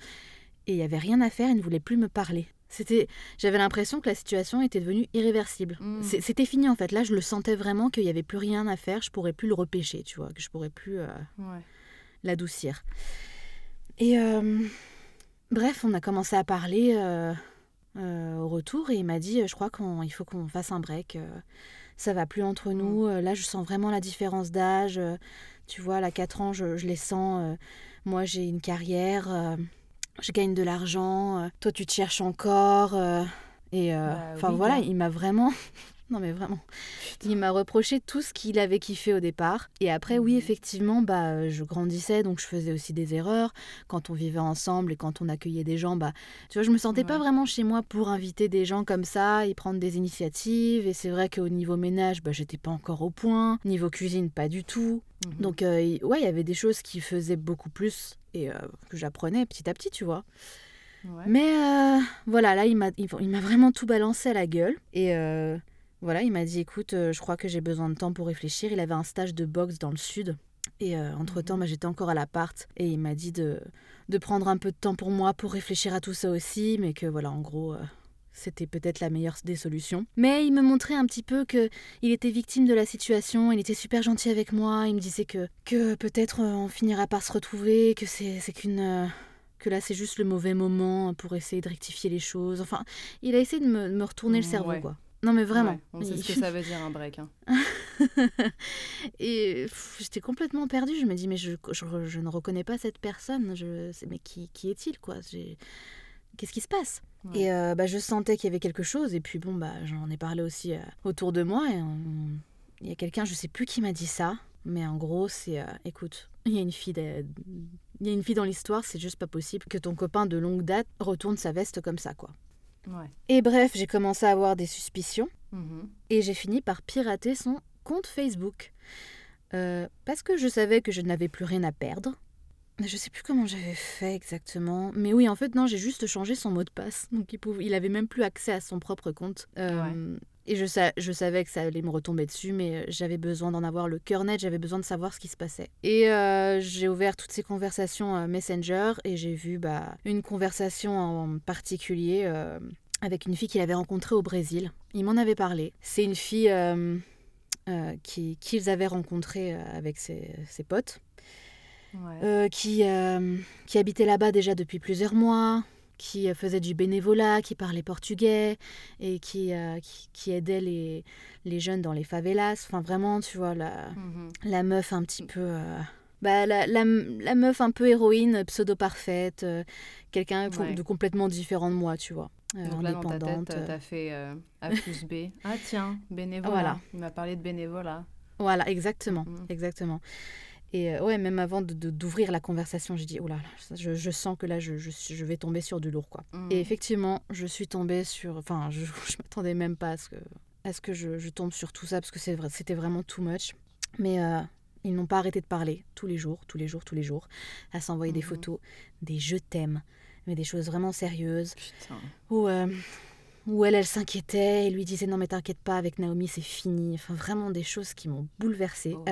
Et il y avait rien à faire, il ne voulait plus me parler. C'était, j'avais l'impression que la situation était devenue irréversible. Mm. C'est- C'était fini en fait. Là, je le sentais vraiment qu'il y avait plus rien à faire. Je pourrais plus le repêcher, tu vois, que je pourrais plus euh, Ouais. l'adoucir. Et euh, bref, on a commencé à parler euh, au retour et il m'a dit, je crois qu'il faut qu'on fasse un break. ça va plus entre nous. euh, là, je sens vraiment la différence d'âge. tu vois, là, 4 ans, je, je les sens. moi, j'ai une carrière. Je gagne de l'argent. euh, toi, tu te cherches encore. euh, et euh, Bah enfin oui, voilà, il m'a vraiment... Non mais vraiment. Il m'a reproché tout ce qu'il avait kiffé au départ. Et après, oui, Mhm. effectivement, bah, je grandissais, donc je faisais aussi des erreurs. Quand on vivait ensemble et quand on accueillait des gens, bah, tu vois, je me sentais pas vraiment chez moi pour inviter des gens comme ça et prendre des initiatives. Et c'est vrai qu'au niveau ménage, bah, j'étais pas encore au point. Niveau cuisine, pas du tout. Mhm. Donc, euh, ouais, il y avait des choses qui faisaient beaucoup plus et euh, que j'apprenais petit à petit, tu vois. Ouais. Mais euh, voilà, là, il m'a, il, il m'a vraiment tout balancé à la gueule. Et euh, voilà, il m'a dit, écoute, euh, je crois que j'ai besoin de temps pour réfléchir. Il avait un stage de boxe dans le sud. Et entre-temps, Mhm. bah, j'étais encore à l'appart. Et il m'a dit de, de prendre un peu de temps pour moi pour réfléchir à tout ça aussi. Mais que voilà, en gros... c'était peut-être la meilleure des solutions. Mais il me montrait un petit peu que il était victime de la situation, il était super gentil avec moi, il me disait que, que peut-être euh, on finira par se retrouver, que c'est qu'une... euh, que là c'est juste le mauvais moment pour essayer de rectifier les choses. Enfin, il a essayé de me, me retourner le Mm, cerveau, ouais. quoi. Non mais vraiment. Ouais, on sait ce que ça veut dire un break. hein. Et j'étais complètement perdue. Je me dis, mais je, je, je ne reconnais pas cette personne. Je, mais qui, qui est-il, quoi? Qu'est-ce qui se passe? Ouais. Et euh, bah, je sentais qu'il y avait quelque chose. Et puis bon, bah, j'en ai parlé aussi euh, autour de moi. Et il y a quelqu'un, je sais plus qui m'a dit ça. Mais en gros, c'est, euh, écoute, il y a une fille, de- il y a une fille dans l'histoire. C'est juste pas possible que ton copain de longue date retourne sa veste comme ça, quoi. Ouais. Et bref, j'ai commencé à avoir des suspicions Mhm. et j'ai fini par pirater son compte Facebook. Euh, parce que je savais que je n'avais plus rien à perdre. Je sais plus comment j'avais fait exactement. Mais oui, en fait, non, j'ai juste changé son mot de passe. Donc il, pouvait, il avait même plus accès à son propre compte. Euh, Et je, sa- je savais que ça allait me retomber dessus, mais euh, j'avais besoin d'en avoir le cœur net, j'avais besoin de savoir ce qui se passait. Et euh, j'ai ouvert toutes ces conversations euh, Messenger et j'ai vu bah, une conversation en particulier avec une fille qu'il avait rencontrée au Brésil. Il m'en avait parlé. C'est une fille qui- qu'ils avaient rencontrée avec ses, ses potes, Ouais. euh, qui, euh, qui habitait là-bas déjà depuis plusieurs mois, qui euh, faisait du bénévolat, qui parlait portugais et qui, euh, qui, qui aidait les, les jeunes dans les favelas. Enfin, vraiment, tu vois, la, Mhm. la meuf un petit peu. euh, bah, la, la, la meuf un peu héroïne, pseudo-parfaite, euh, quelqu'un Ouais. de complètement différent de moi, tu vois. Donc là, dans ta indépendante. tête, t'as fait A plus B. Ah tiens, bénévolat. Voilà. Il m'a parlé de bénévolat. Voilà, exactement, Mhm. exactement. Et euh, ouais, même avant de- de- d'ouvrir la conversation, j'ai dit, oh là là, je, je sens que là, je, je, je vais tomber sur du lourd, quoi. Mhm. Et effectivement, je suis tombée sur... Enfin, je, je m'attendais même pas à ce que, à ce que je, je tombe sur tout ça, parce que c'était vraiment too much. Mais euh, ils n'ont pas arrêté de parler, tous les jours, tous les jours, tous les jours, à s'envoyer des Mhm. photos, des je t'aime, mais des choses vraiment sérieuses, Putain. où, euh, où elle, elle s'inquiétait et lui disait non mais t'inquiète pas, avec Naomi c'est fini. Enfin vraiment des choses qui m'ont bouleversée. Oh.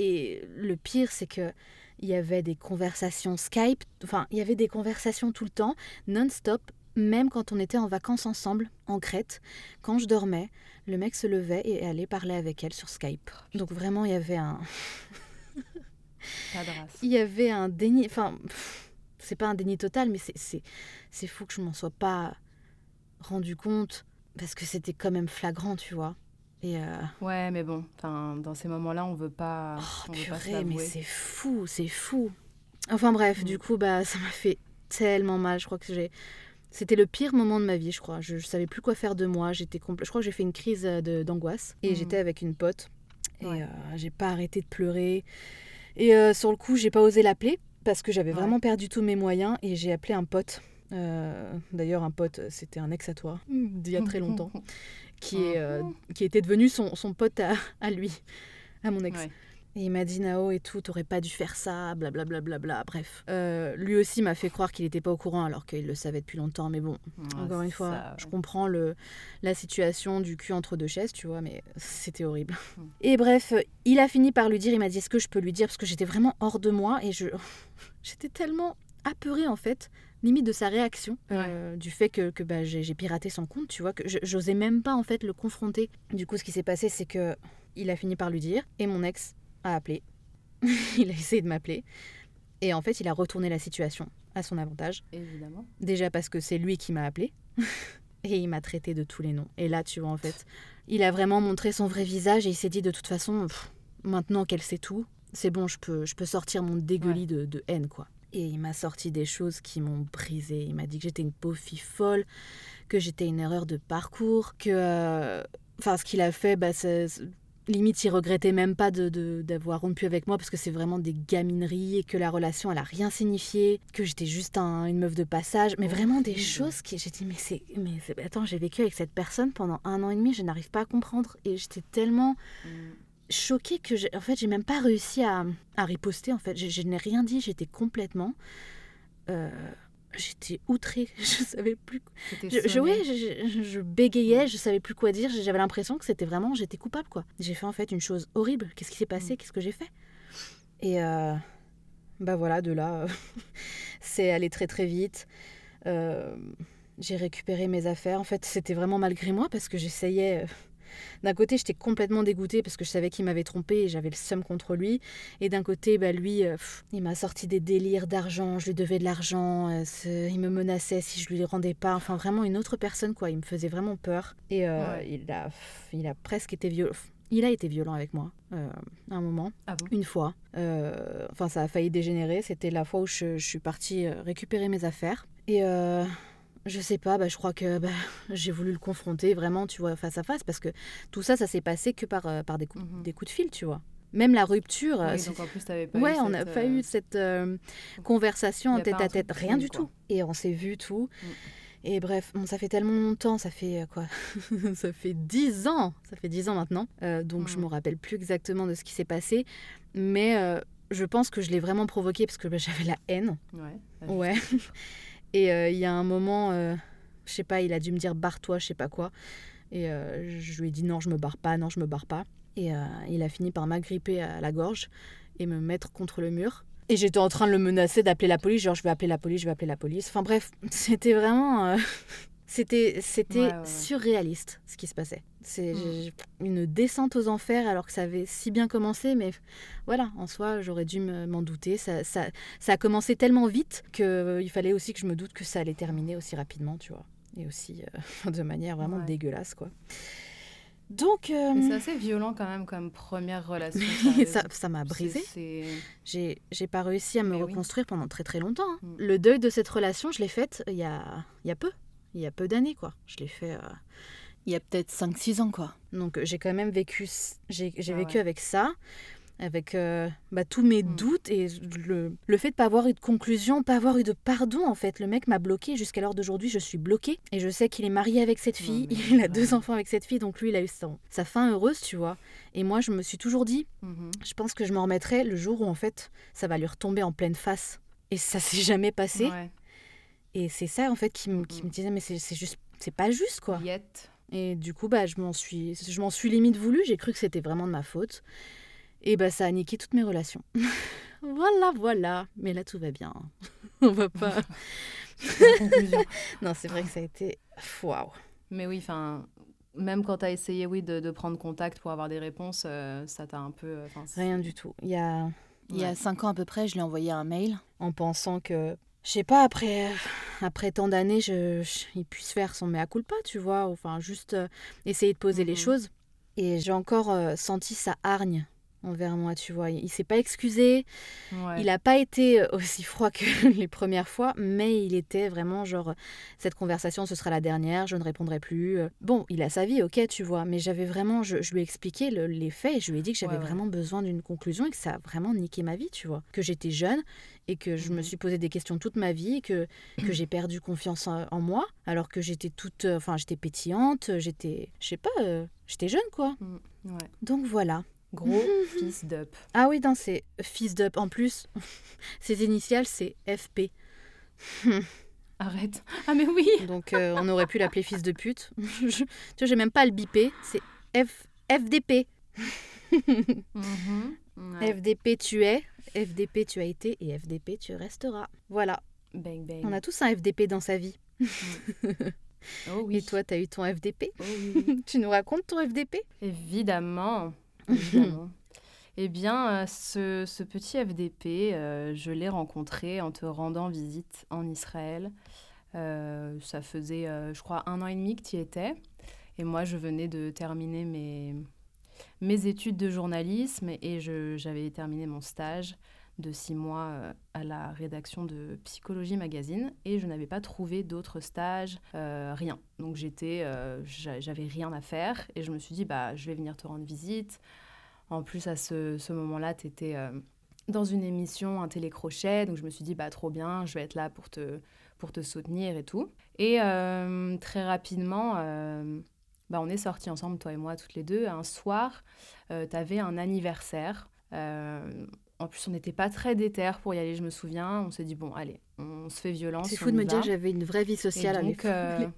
Et le pire c'est que il y avait des conversations Skype, enfin il y avait des conversations tout le temps, non-stop, même quand on était en vacances ensemble en Crète. Quand je dormais, le mec se levait et allait parler avec elle sur Skype. Donc vraiment il y avait un, Pas de race. il y avait un déni. Enfin, c'est pas un déni total, mais c'est- c'est c'est fou que je m'en sois pas rendu compte parce que c'était quand même flagrant, tu vois. Et euh, Ouais, mais bon, dans ces moments-là, on veut pas. oh, on veut pas se purée, mais c'est fou, c'est fou. Enfin bref, Mm. du coup, bah ça m'a fait tellement mal. Je crois que j'ai c'était le pire moment de ma vie, je crois. Je, je savais plus quoi faire de moi. J'étais compl- Je crois que j'ai fait une crise euh, d'angoisse et Mhm. j'étais avec une pote et Ouais. euh, j'ai pas arrêté de pleurer. Et euh, sur le coup, j'ai pas osé l'appeler parce que j'avais Ouais. vraiment perdu tous mes moyens et j'ai appelé un pote. Euh, D'ailleurs, un pote, c'était un ex à toi, d'il y a très longtemps, qui, est, euh, qui était devenu son, son pote à, à lui, à mon ex. Ouais. Et il m'a dit Nao et tout, t'aurais pas dû faire ça, blablabla. Bla, bla, bla. Bref. Euh, lui aussi m'a fait croire qu'il était pas au courant alors qu'il le savait depuis longtemps. Mais bon, Ouais, encore une fois, ça, je comprends le, la situation du cul entre deux chaises, tu vois, mais c'était horrible. Mm. Et bref, il a fini par lui dire, il m'a dit est-ce que je peux lui dire Parce que j'étais vraiment hors de moi et je j'étais tellement apeurée en fait, limite de sa réaction, euh, du fait que, que bah, j'ai piraté son compte, tu vois, que j'osais même pas en fait le confronter. Du coup, ce qui s'est passé, c'est que il a fini par lui dire et mon ex a appelé. il a essayé de m'appeler. Et en fait, il a retourné la situation à son avantage. Évidemment. Déjà parce que c'est lui qui m'a appelé. et il m'a traité de tous les noms. Et là, tu vois, en fait, il a vraiment montré son vrai visage et il s'est dit de toute façon, pff, maintenant qu'elle sait tout, c'est bon, je peux, je peux sortir mon dégueulis de, de haine, quoi. Et il m'a sorti des choses qui m'ont brisé. Il m'a dit que j'étais une pauvre fille folle, que j'étais une erreur de parcours, que. euh, Enfin, ce qu'il a fait, bah, c'est- limite, il regrettait même pas de- de- d'avoir rompu avec moi parce que c'est vraiment des gamineries et que la relation, elle a rien signifié, que j'étais juste un- une meuf de passage, mais vraiment des choses qui. J'ai dit, mais c'est. Mais attends, j'ai vécu avec cette personne pendant un an et demi, je n'arrive pas à comprendre. Et j'étais tellement Mm. Choquée que j'ai- en fait j'ai même pas réussi à, à riposter en fait. Je, je n'ai rien dit j'étais complètement euh, j'étais outrée. Je savais plus je, je, ouais, je, bégayais je savais plus quoi dire j'avais l'impression que c'était vraiment j'étais coupable quoi. J'ai fait en fait une chose horrible. Qu'est-ce qui s'est passé? Qu'est-ce que j'ai fait? Et euh, bah voilà de là c'est allé très très vite. Euh, j'ai récupéré mes affaires. En fait c'était vraiment malgré moi parce que j'essayais euh, d'un côté, j'étais complètement dégoûtée parce que je savais qu'il m'avait trompée et j'avais le seum contre lui. Et d'un côté, bah, lui, euh, pff, il m'a sorti des délires d'argent, je lui devais de l'argent, euh, il me menaçait si je lui rendais pas. Enfin, vraiment une autre personne, quoi. Il me faisait vraiment peur. Et euh, Ouais. il, a, pff, il a presque été violent. Il a été violent avec moi euh, à un moment, Ah bon? Une fois. Euh, enfin, ça a failli dégénérer. C'était la fois où je, je suis partie récupérer mes affaires. Et euh, je sais pas, bah, je crois que bah, j'ai voulu le confronter vraiment, tu vois, face à face, parce que tout ça, ça s'est passé que par, euh, par des, coups, Mhm. des coups de fil, tu vois. Même la rupture, euh, Oui, donc en plus, t'avais pas ouais, eu on n'a cette, pas eu cette euh, conversation y en tête à tête, rien du quoi. tout. Et on s'est vu tout. Mm. Et bref, bon, ça fait tellement longtemps, ça fait euh, quoi Ça fait dix ans, ça fait dix ans maintenant. Euh, donc je Mm. me rappelle plus exactement de ce qui s'est passé, mais euh, je pense que je l'ai vraiment provoqué parce que bah, j'avais la haine. Ouais. bah, Ouais. Et euh, il y a un moment, euh, je sais pas, il a dû me dire barre-toi, je sais pas quoi. Et euh, je lui ai dit non, je me barre pas, non, je me barre pas. Et il a fini par m'agripper à la gorge et me mettre contre le mur. Et j'étais en train de le menacer d'appeler la police, genre je vais appeler la police, je vais appeler la police. Enfin bref, c'était vraiment. Euh, c'était c'était Ouais, ouais, ouais. surréaliste ce qui se passait. C'est Mm. j'ai- une descente aux enfers alors que ça avait si bien commencé, mais voilà, en soi, j'aurais dû me- m'en douter. Ça, ça, ça a commencé tellement vite qu'il fallait aussi que je me doute que ça allait terminer aussi rapidement, tu vois. Et aussi euh, de manière vraiment dégueulasse, quoi. Donc, euh, c'est assez violent quand même comme première relation. ça m'a brisé. C'est- c'est- J'ai j'ai pas réussi à me Mais oui. reconstruire pendant très très longtemps. hein. Mm. Le deuil de cette relation, je l'ai faite il y a, il y a peu. Il y a peu d'années, quoi. Je l'ai fait euh, il y a peut-être 5-6 ans, quoi. Donc euh, j'ai quand même vécu, j'ai Ah vécu ouais. avec ça, avec euh, bah, tous mes Mm. doutes et le, le fait de pas avoir eu de conclusion, pas avoir eu de pardon, en fait. Le mec m'a bloqué jusqu'à l'heure d'aujourd'hui, je suis bloquée. Et je sais qu'il est marié avec cette fille, il a deux enfants avec cette fille, donc lui, il a eu son- sa fin heureuse, tu vois. Et moi, je me suis toujours dit, Mhm. je pense que je m'en remettrai le jour où en fait ça va lui retomber en pleine face. Et ça s'est jamais passé. Ouais. Et c'est ça en fait qui, me- qui me disait mais c'est juste c'est pas juste quoi. Yet. Et du coup bah je m'en suis je m'en suis limite voulu. J'ai cru que c'était vraiment de ma faute. Et bah ça a niqué toutes mes relations. voilà voilà. Mais là tout va bien. On va pas. Non c'est vrai que ça a été waouh. Mais oui, enfin, même quand tu as essayé, oui, de, de prendre contact pour avoir des réponses, euh, ça t'a un peu. euh, Rien du tout. Il y a il y a cinq ans à peu près, je lui ai envoyé un mail en pensant que je sais pas après après tant d'années je, je- il puisse faire son mea culpa tu vois enfin juste euh, essayer de poser les Mhm. choses et j'ai encore euh, senti sa hargne envers moi, tu vois. Il, il s'est pas excusé, Ouais. il n'a pas été aussi froid que les premières fois, mais il était vraiment genre cette conversation ce sera la dernière, je ne répondrai plus. Bon, il a sa vie, ok, tu vois, mais j'avais vraiment, je, je lui ai expliqué le- les faits et je lui ai dit que j'avais Ouais, ouais. vraiment besoin d'une conclusion et que ça a vraiment niqué ma vie, tu vois, que j'étais jeune et que je me Mhm. suis posé des questions toute ma vie, et que que j'ai perdu confiance en, en moi, alors que j'étais toute, euh, enfin j'étais pétillante, j'étais, je sais pas, euh, j'étais jeune quoi. Mm. Donc voilà. Gros fils d'up. Ah oui, non, c'est fils d'up. En plus, ses initiales, c'est FP. Arrête. Ah mais oui Donc euh, on aurait pu l'appeler fils de pute. Je- tu vois, j'ai même pas à le biper. C'est F... FDP. Mhm. Ouais. FDP, tu es. FDP, tu as été. Et FDP, tu resteras. Voilà. Bang bang. On a tous un FDP dans sa vie. Oh oui. Et toi, t'as eu ton FDP Oh oui. Tu nous racontes ton FDP Évidemment. Eh bien, euh, ce, ce petit FDP, euh, je l'ai rencontré en te rendant visite en Israël. Euh, ça faisait, je crois, un an et demi que tu y étais. Et moi, je venais de terminer mes, mes études de journalisme et j'avais terminé mon stage de six mois euh, à la rédaction de Psychologie Magazine et je n'avais pas trouvé d'autres stages, euh, rien. Donc j'étais, euh, j'a- j'avais rien à faire et je me suis dit bah je vais venir te rendre visite. En plus à ce, moment-là, tu étais dans une émission, un télécrochet, donc je me suis dit bah trop bien, je vais être là pour te pour te soutenir et tout. Et très rapidement, bah, on est sortis ensemble, toi et moi, toutes les deux. Un soir, tu avais un anniversaire. En plus, on n'était pas très déter pour y aller, je me souviens. On s'est dit, bon, allez, on se fait violence. C'est fou de me dire va. j'avais une vraie vie sociale à l'époque- euh.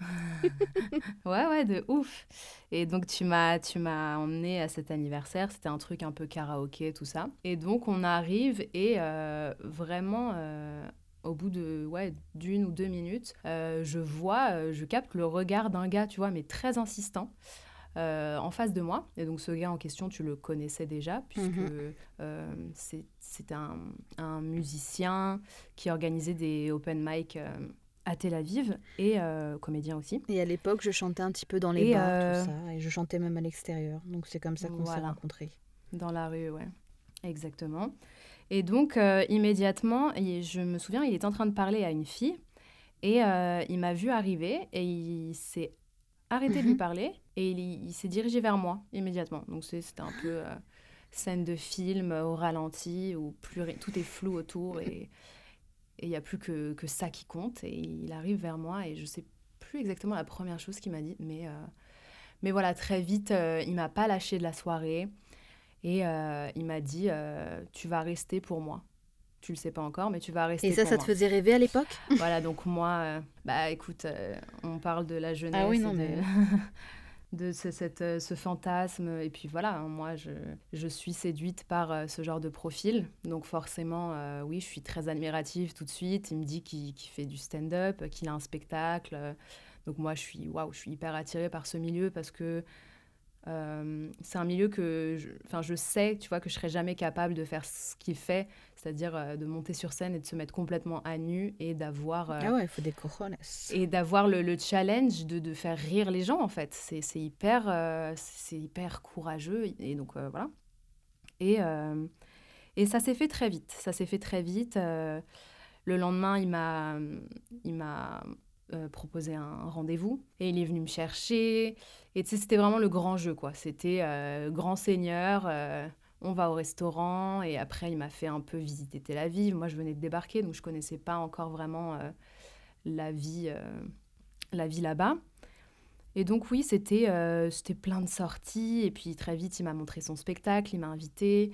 Ouais, ouais, de ouf. Et donc, tu m'as, tu m'as emmené à cet anniversaire. C'était un truc un peu karaoké, tout ça. Et donc, on arrive et euh, vraiment, euh, au bout de, ouais, d'une ou deux minutes, je vois, je capte le regard d'un gars, tu vois, mais très insistant. Euh, en face de moi. Et donc ce gars en question, tu le connaissais déjà, puisque euh, c'est, un, un musicien qui organisait des open mic euh, à Tel Aviv et euh, comédien aussi. Et à l'époque, je chantais un petit peu dans les Et, bars, euh, tout ça. Et je chantais même à l'extérieur. Donc c'est comme ça qu'on s'est rencontrés. Dans la rue, ouais. Exactement. Et donc, euh, immédiatement, je me souviens, il était en train de parler à une fille et il m'a vu arriver et il s'est arrêté de lui Mhm. parler et il, il s'est dirigé vers moi immédiatement. Donc, c'était un peu euh, scène de film euh, au ralenti où plus, tout est flou autour et il n'y a plus que, que ça qui compte. Et il arrive vers moi et je sais plus exactement la première chose qu'il m'a dit, mais, euh, mais voilà, très vite, euh, il m'a pas lâché de la soirée. Et euh, il m'a dit, tu vas rester pour moi. Tu le sais pas encore, mais tu vas rester Et ça, pour ça te faisait rêver à l'époque? Voilà, donc moi, bah écoute, on parle de la jeunesse, Ah oui, non, mais- de ce, cette, euh, ce fantasme. Et puis voilà, hein, moi, je, je suis séduite par euh, ce genre de profil. Donc forcément, euh, oui, je suis très admirative tout de suite. Il me dit qu'il fait du stand-up, qu'il a un spectacle. Donc moi, je suis, waouh, je suis hyper attirée par ce milieu parce que euh, c'est un milieu que je, je sais, tu vois, que je serais jamais capable de faire ce qu'il fait, c'est-à-dire euh, de monter sur scène et de se mettre complètement à nu et d'avoir euh, Ah ouais, il faut des cojones. et d'avoir le, le challenge de, de faire rire les gens en fait. C'est hyper, c'est hyper courageux et donc voilà. Et, et ça s'est fait très vite. Ça s'est fait très vite. le lendemain, il m'a, il m'a proposé un rendez-vous et il est venu me chercher. Et tu sais, c'était vraiment le grand jeu quoi. C'était euh, grand seigneur. euh, on va au restaurant et après il m'a fait un peu visiter Tel Aviv. Moi je venais de débarquer donc je connaissais pas encore vraiment euh, la vie, vie là-bas. Et donc oui, c'était c'était plein de sorties. Et puis très vite, il m'a montré son spectacle, il m'a invité.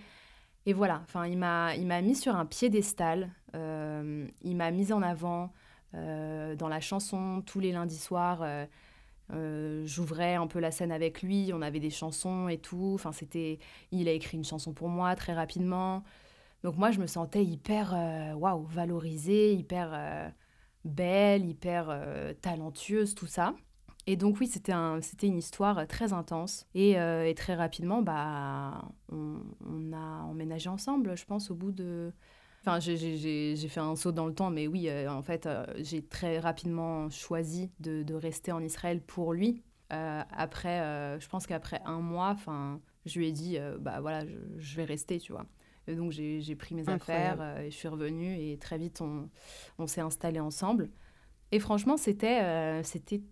Et voilà, enfin, il m'a il m'a mis sur un piédestal. il m'a mis en avant dans la chanson tous les lundis soirs. Euh, J'ouvrais un peu la scène avec lui, on avait des chansons et tout. Enfin, c'était, il a écrit une chanson pour moi très rapidement. Donc moi, je me sentais hyper, euh, waouh, valorisée, hyper euh, belle, hyper talentueuse, tout ça. Et donc oui, c'était un, c'était une histoire très intense. Et, et très rapidement, bah, on, on a emménagé ensemble, je pense, au bout de... Enfin, j'ai- fait un saut dans le temps, mais oui, euh, en fait, euh, j'ai très rapidement choisi de, de rester en Israël pour lui. Euh, après, je pense qu'après un mois, enfin, je lui ai dit, bah voilà, je, je vais rester, tu vois. Et donc j'ai pris mes Incroyable. affaires et je suis revenue et très vite on, on s'est installés ensemble. Et franchement, c'était c'était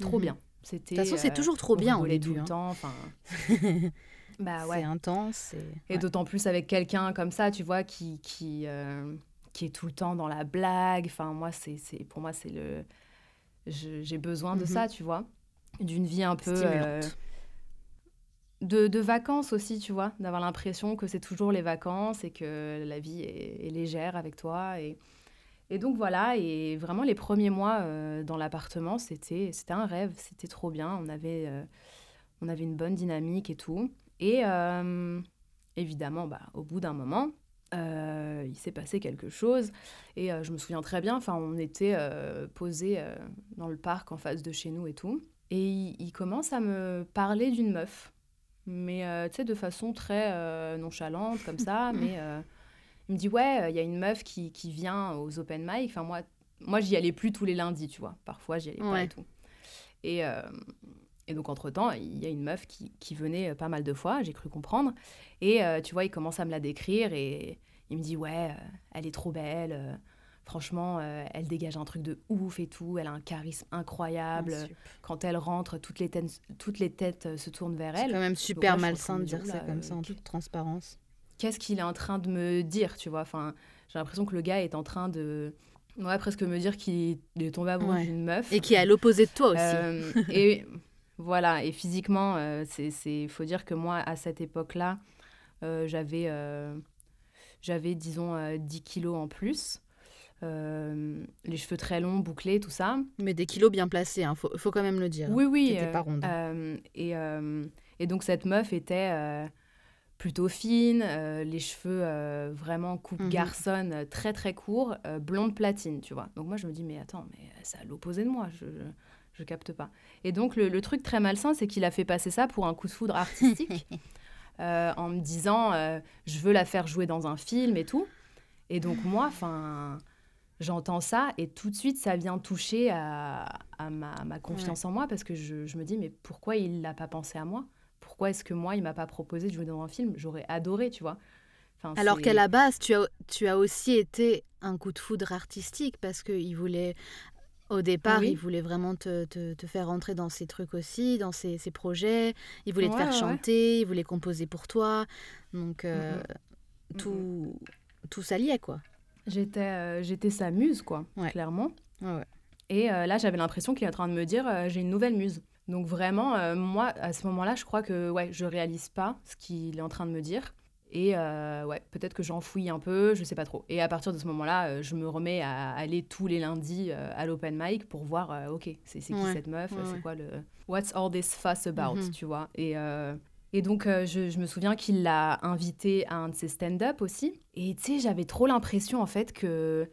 trop Mhm. bien. De toute façon, c'est toujours trop on bien au rigolait début. tout le hein. temps. Enfin, bah ouais. C'est intense. Et, Et ouais. d'autant plus avec quelqu'un comme ça, tu vois, qui, qui, euh, qui est tout le temps dans la blague. Enfin, moi, c'est, c'est, pour moi, c'est le. J'ai besoin de Mhm. ça, tu vois. D'une vie un peu. Euh, de, de vacances aussi, tu vois. D'avoir l'impression que c'est toujours les vacances et que la vie est, est légère avec toi. Et, et donc voilà, et vraiment les premiers mois euh, dans l'appartement, c'était, c'était un rêve. C'était trop bien. On avait, euh, on avait une bonne dynamique et tout. Et. euh, évidemment, bah, au bout d'un moment, euh, il s'est passé quelque chose. Et euh, je me souviens très bien, enfin, on était posés dans le parc en face de chez nous et tout. Et il, il commence à me parler d'une meuf. Mais tu sais, de façon très nonchalante, comme ça. mais il me dit, ouais, il y a une meuf qui, qui vient aux open mic. Enfin, moi, moi j'y allais plus tous les lundis, tu vois. Parfois, j'y allais pas Ouais. et tout. Et, euh, et donc, entre-temps, il y a une meuf qui, qui venait pas mal de fois, j'ai cru comprendre. Et euh, tu vois, il commence à me la décrire et il me dit Ouais, euh, elle est trop belle. euh, franchement, euh, elle dégage un truc de ouf et tout. Elle a un charisme incroyable. Ah. Quand elle rentre, toutes les têtes, toutes les têtes euh, se tournent vers C'est elle. quand même super train malsain de dire ça comme euh, ça en toute transparence. Qu'est-ce qu'il est en train de me dire Tu vois? Enfin, J'ai l'impression que le gars est en train de. Ouais, presque me dire qu'il est tombé amoureux Ouais. d'une meuf. Et qui est à l'opposé de toi aussi. Euh, et voilà, et physiquement, euh, c'est, c'est, faut dire que moi, à cette époque-là, euh, j'avais, euh, j'avais, disons, euh, 10 kilos en plus. Euh, les cheveux très longs, bouclés, tout ça. Mais des kilos bien placés, il faut, faut quand même le dire. Oui, oui. T'étais euh, pas ronde. euh, et, et donc, cette meuf était plutôt fine, les cheveux vraiment coupe Mhm. garçonne, très très courts, euh, blonde platine, tu vois. Donc, moi, je me dis, mais attends, mais c'est à l'opposé de moi, je, je, je capte pas. Et donc, le, le truc très malsain, c'est qu'il a fait passer ça pour un coup de foudre artistique, euh, en me disant, euh, je veux la faire jouer dans un film et tout. Et donc, moi, enfin. J'entends ça et tout de suite, ça vient toucher à, à ma, ma confiance en moi parce que je, je me dis, mais pourquoi il n'a pas pensé à moi? Pourquoi est-ce que moi, il m'a pas proposé de jouer dans un film? J'aurais adoré, tu vois. Enfin, Alors qu'à la base, tu as, tu as aussi été un coup de foudre artistique parce qu'il voulait, au départ, Oui. il voulait vraiment te, te, te faire rentrer dans ses trucs aussi, dans ses, ses projets. Il voulait te faire ouais, chanter, il voulait composer pour toi. Donc, euh, Mhm. tout, tout s'alliait, quoi. J'étais euh, j'étais sa muse, quoi, Ouais. clairement. Et euh, là, j'avais l'impression qu'il est en train de me dire, j'ai une nouvelle muse. Donc vraiment, moi, à ce moment-là, je crois que ouais, je réalise pas ce qu'il est en train de me dire. Et euh, ouais, peut-être que j'enfouis un peu, je sais pas trop. Et à partir de ce moment-là, euh, je me remets à aller tous les lundis euh, à l'open mic pour voir, euh, ok, c'est qui Ouais, cette meuf, ouais, c'est ouais. quoi le... What's all this fuss about, Mhm. tu vois? Et, euh, et donc, je, je me souviens qu'il l'a invité à un de ses stand-up aussi. Et tu sais, j'avais trop l'impression, en fait, que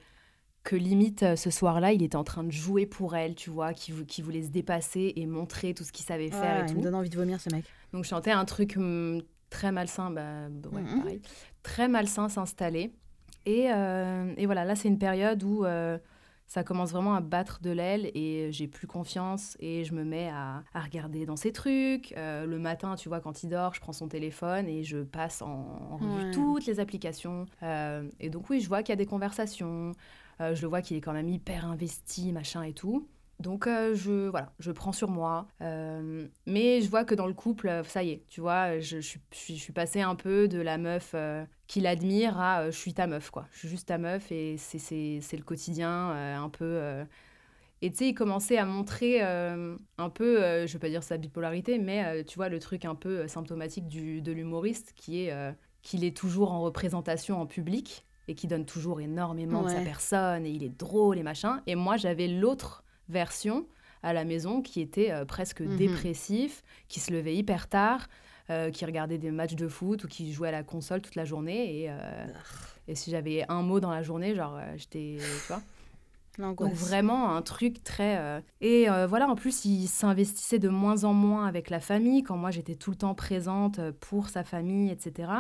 que limite ce soir-là, il était en train de jouer pour elle, tu vois, qui, qui voulait se dépasser et montrer tout ce qu'il savait faire Ouais, et il tout. me donne envie de vomir, ce mec. Donc je sentais un truc hum, très malsain, bah, ouais, Mhm. pareil, très malsain s'installer. Et, euh, et voilà, là c'est une période où euh, ça commence vraiment à battre de l'aile et j'ai plus confiance et je me mets à, à regarder dans ses trucs. Euh, le matin, tu vois, quand il dort, je prends son téléphone et je passe en, en revue Ouais. toutes les applications. Et donc oui, je vois qu'il y a des conversations. Je le vois qu'il est quand même hyper investi, machin et tout. Donc euh, je voilà, je prends sur moi. Euh, mais je vois que dans le couple, euh, ça y est, tu vois, je, je, suis- je suis- je suis passée un peu de la meuf euh, qui l'admire à je suis ta meuf, quoi. Je suis juste ta meuf et c'est- c'est c'est le quotidien, un peu. Et tu sais, il commençait à montrer un peu, je vais pas dire sa bipolarité, mais tu vois, le truc un peu symptomatique du, de l'humoriste qui est qu'il est toujours en représentation en public et qui donne toujours énormément de sa personne et il est drôle et machin. Et moi, j'avais l'autre version à la maison qui était euh, presque Mhm. dépressif, qui se levait hyper tard, euh, qui regardait des matchs de foot ou qui jouait à la console toute la journée. Et, euh, et si j'avais un mot dans la journée, genre, j'étais. Tu vois donc vraiment un truc très... euh, Et euh, voilà, en plus, il s'investissait de moins en moins avec la famille, quand moi j'étais tout le temps présente pour sa famille, etc.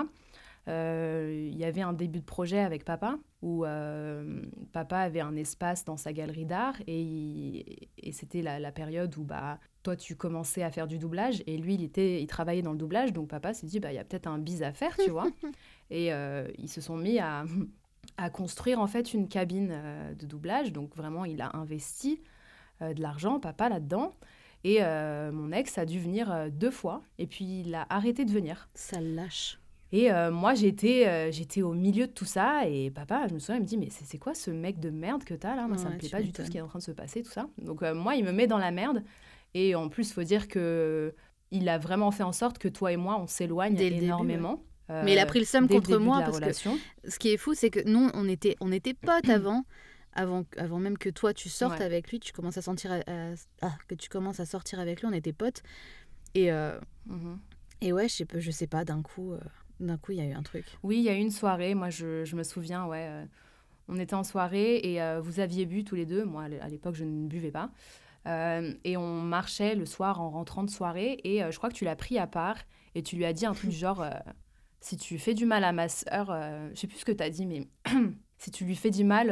Euh, Il y avait un début de projet avec papa. Où euh, papa avait un espace dans sa galerie d'art et, c'était la, la période où bah, toi tu commençais à faire du doublage et lui il, était, il travaillait dans le doublage. Donc papa s'est dit bah, il y a peut-être un bis à faire tu vois. Et euh, ils se sont mis à, à construire en fait une cabine euh, de doublage. Donc vraiment il a investi de l'argent papa là-dedans. Et mon ex a dû venir deux fois et puis il a arrêté de venir. Ça lâche. Et euh, moi, j'étais euh, j'étais au milieu de tout ça. Et papa, je me souviens, il me dit Mais c'est c'est quoi ce mec de merde que t'as là? Moi, ça Ouais, me plaît pas du tout ce qui est en train de se passer, tout ça. Donc, euh, moi, il me met dans la merde. Et en plus, faut dire que il a vraiment fait en sorte que toi et moi, on s'éloigne début, énormément. Mais il a pris le seum le contre moi parce que relation. ce qui est fou, c'est que nous, on était, on était potes avant, avant, avant même que toi tu sortes Ouais. avec lui, tu commences à sentir, à- à- ah, que tu commences à sortir avec lui, on était potes. Et, euh, Mhm. et ouais, je sais pas, je sais pas, d'un coup, euh, d'un coup, il y a eu un truc. Oui, il y a eu une soirée. Moi, je, je me souviens, ouais. euh, on était en soirée et euh, vous aviez bu tous les deux. Moi, à l'é- à l'époque, je ne buvais pas. Euh, et on marchait le soir en rentrant de soirée. Et je crois que tu l'as pris à part et tu lui as dit un truc du genre si tu fais du mal à ma sœur, je sais plus ce que tu as dit, mais si tu lui fais du mal,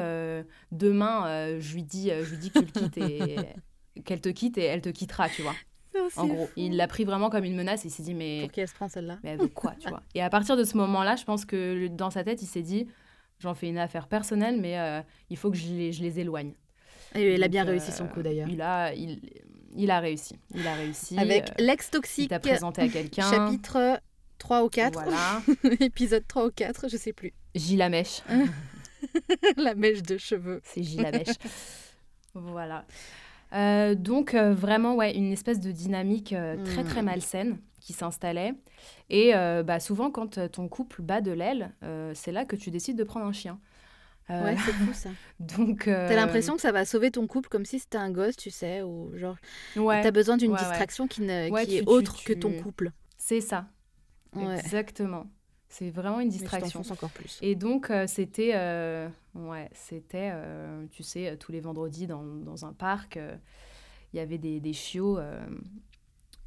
demain, je, lui dis, je lui dis que tu le quittes et qu'elle te quitte et elle te quittera, tu vois. En gros, il l'a pris vraiment comme une menace et il s'est dit mais Pour qui elle se prend celle-là? Mais veut quoi, tu vois? Et à partir de ce moment-là, je pense que dans sa tête, il s'est dit, j'en fais une affaire personnelle, mais euh, il faut que je les, je les éloigne. Et il a bien euh, réussi son coup d'ailleurs. Il a, il, il a réussi. Il a réussi. Avec euh, l'ex il toxique, t'a présenté à quelqu'un. chapitre 3 ou 4, Voilà. épisode 3 ou 4, je sais plus. J la mèche. La mèche de cheveux. C'est J la mèche. voilà. Euh, donc, euh, vraiment, ouais, une espèce de dynamique euh, très, très Mm. malsaine qui s'installait. Et bah, souvent, quand ton couple bat de l'aile, c'est là que tu décides de prendre un chien. Euh, Ouais, c'est fou ça. donc, euh, T'as l'impression que ça va sauver ton couple comme si c'était un gosse, tu sais, ou genre ouais, t'as besoin d'une ouais, ouais. distraction qui, ne, qui tu- est autre tu- que ton couple. c'est ça. Exactement. C'est vraiment une Mais je distraction. t'enfonce encore plus. Et donc, euh, c'était, euh, ouais, c'était, euh, tu sais, tous les vendredis dans, dans un parc, il y avait des, des chiots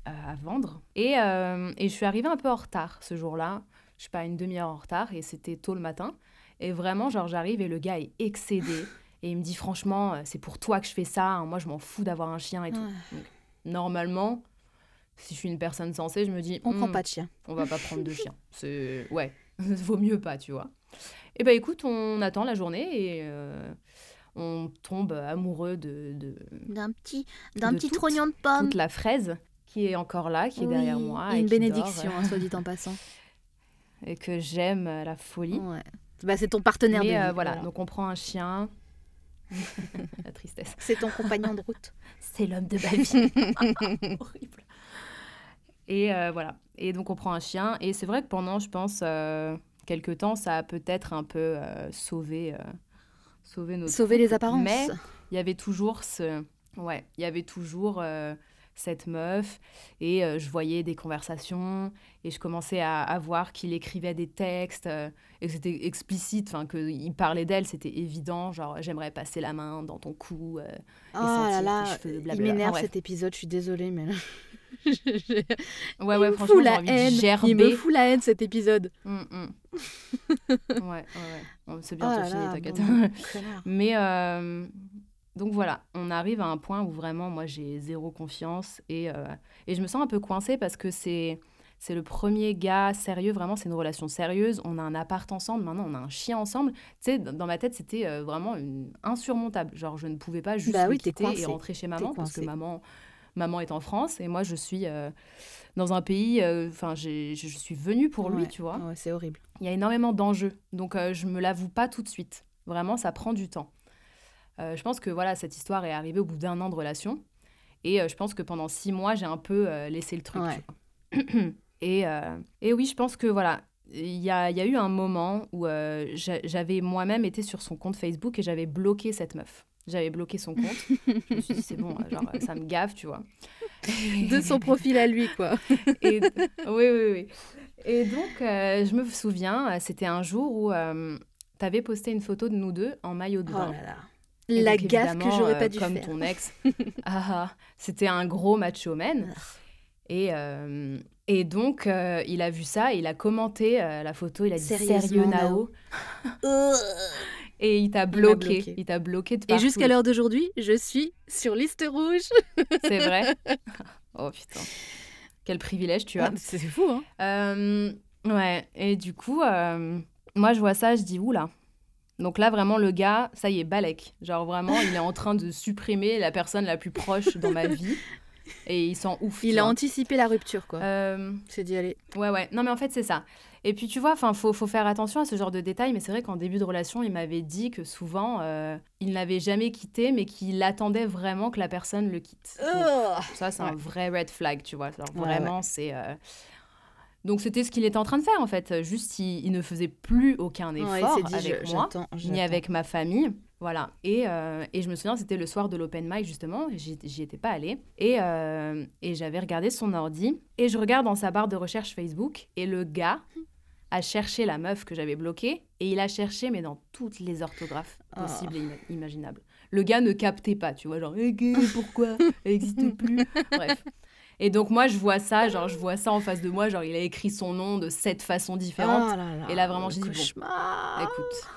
à vendre. Et, et je suis arrivée un peu en retard ce jour-là. Je suis pas une demi-heure en retard et c'était tôt le matin. Et vraiment, genre, j'arrive et le gars est excédé. Et il me dit, franchement, c'est pour toi que je fais ça. hein. Moi, je m'en fous d'avoir un chien et tout. Ah, Normalement, si je suis une personne sensée, je me dis, on prend Hmm, pas de chien. on va pas prendre de chien. C'est ouais, vaut mieux pas, tu vois. Et ben écoute, on attend la journée et euh, on tombe amoureux de, de D'un petit, d'un De petit trognon de pomme. toute la fraise qui est encore là, qui est derrière moi et une bénédiction, hein, soit dit en passant. et que j'aime la folie. Ouais. Bah, c'est ton partenaire Mais de vie. euh, voilà, donc on prend un chien. la tristesse. C'est ton compagnon de route. C'est l'homme de ma vie. Horrible. Et euh, voilà. Et donc on prend un chien. Et c'est vrai que pendant, je pense, euh, quelques temps, ça a peut-être un peu euh, sauvé, euh, sauvé notre Sauver les apparences. Mais il y avait toujours ce... Ouais, il y avait toujours cette meuf. Et je voyais des conversations. Et je commençais à, à voir qu'il écrivait des textes. et que c'était explicite. Enfin, qu'il parlait d'elle, c'était évident. Genre, j'aimerais passer la main dans ton cou. euh, Oh sentir là tes là, cheveux, il blablabla. m'énerve Enfin, bref. cet épisode, je suis désolée, mais... Ouais, il ouais, me franchement, fout la envie haine. Il me fout la haine cet épisode. Mm, mm. ouais, ouais, ouais. C'est Oh bientôt là fini, t'inquiète. bon. Mais euh, donc voilà, on arrive à un point où vraiment, moi, j'ai zéro confiance et, euh, et je me sens un peu coincée parce que c'est c'est le premier gars sérieux, vraiment, c'est une relation sérieuse. On a un appart ensemble, maintenant on a un chien ensemble. Tu sais, dans ma tête, c'était euh, vraiment une- insurmontable. Genre, je ne pouvais pas juste Bah oui, quitter et rentrer chez maman parce que maman, maman est en France et moi, je suis euh, dans un pays. euh, Enfin, je suis venue pour lui, Ouais, tu vois Ouais, c'est horrible. il y a énormément d'enjeux. Donc, euh, je me l'avoue pas tout de suite. Vraiment, ça prend du temps. Euh, je pense que voilà, cette histoire est arrivée au bout d'un an de relation. Et je pense que pendant six mois, j'ai un peu laissé le truc. Ouais. tu vois. et, et oui, je pense que voilà, il y a, il y a eu un moment où euh, j'a- j'avais moi-même été sur son compte Facebook et j'avais bloqué cette meuf. J'avais bloqué son compte. je me suis dit, c'est bon, euh, genre, ça me gave, tu vois. De son profil à lui, quoi. Et, oui, oui, oui. Et donc, euh, je me souviens, euh, c'était un jour où tu avais posté une photo de nous deux en maillot de Oh bain. là là. Et La donc, gaffe que j'aurais euh, pas dû comme faire. ton ex. Ah, ah, c'était un gros macho man. Et, euh, et donc, euh, il a vu ça, il a commenté euh, la photo, il a dit Sérieux, Nao Euh, Et il t'a bloqué. bloqué. Il t'a bloqué de Et jusqu'à l'heure d'aujourd'hui, je suis sur liste rouge. C'est vrai. oh putain. Quel privilège tu as. Ah, c'est fou, hein Euh, ouais, et du coup, euh, moi je vois ça, je dis oula. Donc là, vraiment, le gars, ça y est, Balek. Genre vraiment, il est en train de supprimer la personne la plus proche dans ma vie. Et il s'en ouf. Il a vois. anticipé la rupture, quoi. Euh, C'est dit, allez. ouais, ouais. Non, mais en fait, c'est ça. Et puis, tu vois, enfin, faut, faut faire attention à ce genre de détails. Mais c'est vrai qu'en début de relation, il m'avait dit que souvent, euh, il n'avait jamais quitté, mais qu'il attendait vraiment que la personne le quitte. Donc, ça, c'est un vrai red flag, tu vois. Alors, Ouais, vraiment, c'est. euh, Donc, c'était ce qu'il était en train de faire, en fait. Juste, il, il ne faisait plus aucun effort dit, avec je- moi, ni avec ma famille. Voilà. Et, euh, et je me souviens, c'était le soir de l'open mic, justement. J'y j'y étais pas allée. Et, euh, et j'avais regardé son ordi. Et je regarde dans sa barre de recherche Facebook. Et le gars a cherché la meuf que j'avais bloquée. Et il a cherché, mais dans toutes les orthographes Ah. possibles et ima- imaginables. Le gars ne captait pas, tu vois, genre, Eh, gay, pourquoi? Elle n'existe plus. Bref. Et donc, moi, je vois ça, genre, je vois ça en face de moi, genre, il a écrit son nom de sept façons différentes. Oh là là, Et là, vraiment, j'ai dit, bon. Écoute,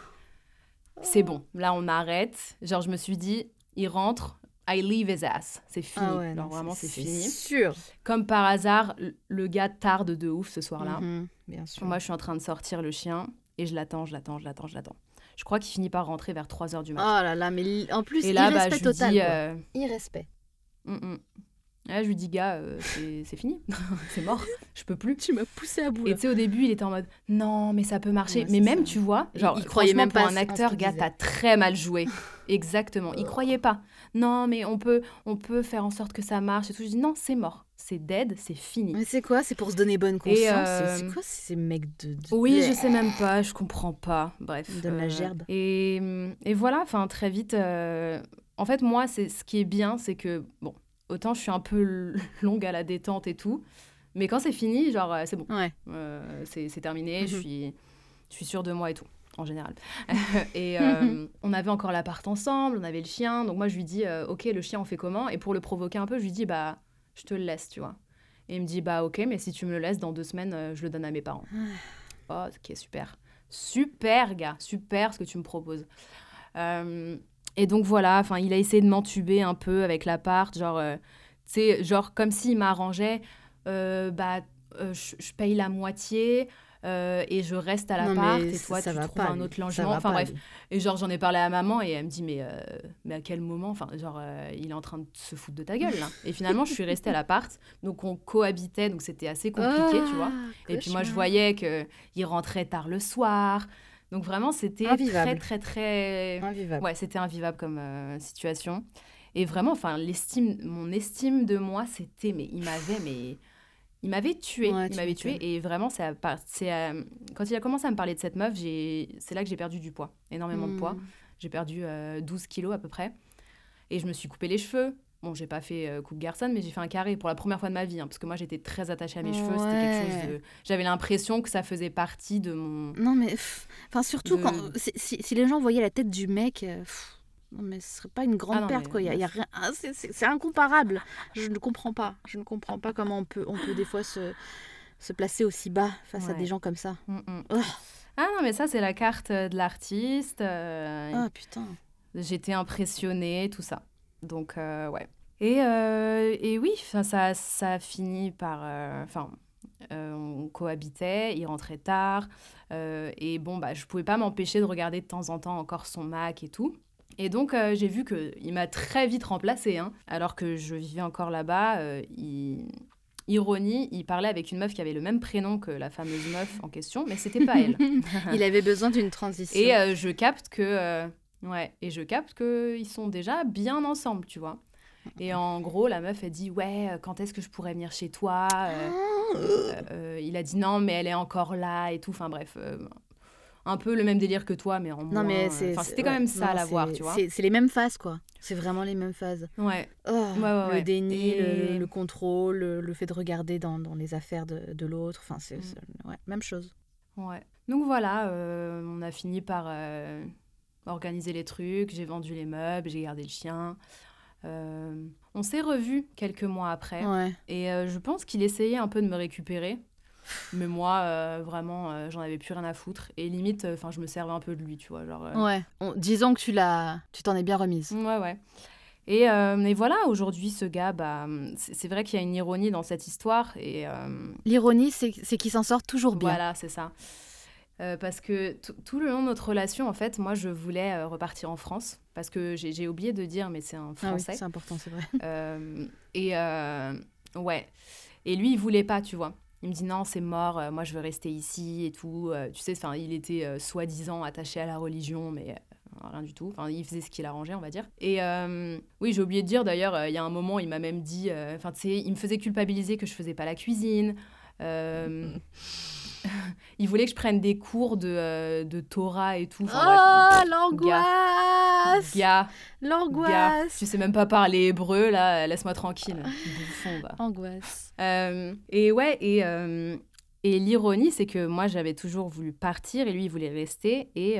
c'est bon, là, on arrête. Genre, je me suis dit, il rentre, I leave his ass. C'est fini. Ah ouais, non, vraiment, c'est fini. sûr. Comme par hasard, le- gars tarde de ouf ce soir-là. Mhm, bien sûr. Moi, je suis en train de sortir le chien et je l'attends, je l'attends, je l'attends, je l'attends. Je crois qu'il finit par rentrer vers 3h du Oh matin. là là, mais en plus, et là, bah, irrespect lui total. dis, euh, Irrespect. Mm, mm. Là, je lui dis, gars, euh, c'est fini, c'est mort, je peux plus. Tu m'as poussé à bout. Et tu sais, au début, il était en mode, non, mais ça peut marcher. Ouais, mais même, ça. tu vois, genre, il croyait même pas pour un acteur, gars, t'as très mal joué. Exactement. Il croyait pas. Non, mais on peut, on peut faire en sorte que ça marche et tout. Je dis, non, c'est mort. C'est dead, c'est fini. Mais c'est quoi? C'est pour se donner bonne conscience? C'est- euh, C'est quoi ces mecs de. de- Oui, je sais même pas, je comprends pas. Bref. Il donne la gerbe. Et, et voilà, enfin, très vite. euh, En fait, moi, c'est ce qui est bien, c'est que, bon, autant je suis un peu longue à la détente et tout, mais quand c'est fini, genre, euh, c'est bon. Ouais. Euh, c'est terminé, je Mhm. suis, je suis sûre de moi et tout, en général. et euh, on avait encore l'appart ensemble, on avait le chien, donc moi je lui dis, euh, ok, le chien on fait comment? Et pour le provoquer un peu, je lui dis, bah, je te le laisse, tu vois. Et il me dit, bah ok, mais si tu me le laisses, dans deux semaines, je le donne à mes parents. oh, ok, super. Super, gars, super ce que tu me proposes. Et donc voilà, enfin, il a essayé de m'entuber un peu avec l'appart, genre, euh, tu sais, genre comme s'il m'arrangeait, euh, bah, euh, je paye la moitié et je reste à l'appart et toi ça tu trouves pas, un autre logement. Enfin bref, et genre j'en ai parlé à maman et elle me dit mais, mais à quel moment? Enfin genre il est en train de se foutre de ta gueule là. Et finalement je suis restée à l'appart, donc on cohabitait, donc c'était assez compliqué, tu vois. Ah, Et puis moi, je voyais qu'il rentrait tard le soir. Donc vraiment, c'était très, très, très... Invivable. Ouais, c'était invivable comme euh, situation. Et vraiment, enfin, l'estime, mon estime de moi, c'était... Mais il m'avait... Mais... Il m'avait tué, Ouais, il m'avait tué et vraiment c'est à part- c'est euh, quand il a commencé à me parler de cette meuf, j'ai c'est là que j'ai perdu du poids, énormément de poids. Hmm. J'ai perdu euh, 12 kilos à peu près. Et je me suis coupé les cheveux. Bon, j'ai pas fait euh, coupe garçon, mais j'ai fait un carré pour la première fois de ma vie. hein, parce que moi, j'étais très attachée à mes cheveux. C'était quelque chose de. J'avais l'impression que ça faisait partie de mon. Non, mais. pff, Enfin, surtout De- quand. Si, si- si les gens voyaient la tête du mec. euh, pff, non, mais ce serait pas une grande Ah non, perte, mais- quoi. Il y a, y a rien. ah, c'est- incomparable. Je ne comprends pas. Je ne comprends pas comment on peut, on peut des fois se, se placer aussi bas face à des gens comme ça. Mm, mm. Oh. Ah non, mais ça, c'est la carte euh, de l'artiste. euh, Ah, putain. J'étais impressionnée, tout ça. Donc, euh, ouais. Et, euh, et oui, 'fin, ça, ça a fini par... euh, Enfin, euh, on cohabitait, il rentrait tard. euh, et bon, bah, je pouvais pas m'empêcher de regarder de temps en temps encore son Mac et tout. Et donc, euh, j'ai vu qu'il m'a très vite remplacée. Hein. Alors que je vivais encore là-bas, euh, il... Ironie, il parlait avec une meuf qui avait le même prénom que la fameuse meuf en question, mais c'était pas elle. Il avait besoin d'une transition. Et euh, je capte que euh, ouais, et je capte que ils sont déjà bien ensemble, tu vois. Et en gros, la meuf elle dit ouais, euh, quand est-ce que je pourrais venir chez toi Euh, euh, euh, Il a dit non, mais elle est encore là et tout. Enfin bref, un peu le même délire que toi, mais en moins. non, mais. Enfin, c'est- c'était quand ouais, même ça non, à la voir, tu vois. C'est les mêmes phases, quoi. C'est vraiment les mêmes phases. Ouais. Oh, Ouais, ouais, le déni, Et- le, le contrôle, le, le fait de regarder dans, dans les affaires de, de l'autre. Enfin, c'est Mm. même chose. Ouais. Donc voilà, on a fini par organiser les trucs. J'ai vendu les meubles, j'ai gardé le chien. Euh, on s'est revus quelques mois après. Ouais. Et euh, je pense qu'il essayait un peu de me récupérer. Mais moi, euh, vraiment, j'en avais plus rien à foutre. Et limite, enfin, je me servais un peu de lui, tu vois. Genre, Ouais. On- disons que tu l'as, tu t'en es bien remise. Ouais, ouais. Et, et voilà, aujourd'hui, ce gars, bah, c'est vrai qu'il y a une ironie dans cette histoire. Et L'ironie, c'est c'est qu'il s'en sort toujours bien. voilà, c'est ça. Euh, parce que tout- le long de notre relation, en fait, moi, je voulais euh, repartir en France. Parce que j'ai oublié de dire, mais c'est un Ah oui, français. c'est important, c'est vrai. Euh, et euh, ouais. Et lui, il voulait pas, tu vois. Il me dit non, c'est mort, euh, moi je veux rester ici et tout. Euh, tu sais, enfin, il était euh, soi-disant attaché à la religion, mais euh, rien du tout. Enfin, il faisait ce qu'il arrangeait, on va dire. Et euh, oui, j'ai oublié de dire d'ailleurs, euh, il y a un moment, il m'a même dit, euh, enfin, tu sais, il me faisait culpabiliser que je faisais pas la cuisine. Il voulait que je prenne des cours de, euh, de Torah et tout. Enfin, Oh, l'angoisse L'angoisse tu sais même pas parler hébreu, là, laisse-moi tranquille. Bouffon, va. Angoisse. Euh, et ouais, et, euh, et l'ironie, c'est que moi, j'avais toujours voulu partir et lui, il voulait rester. Et,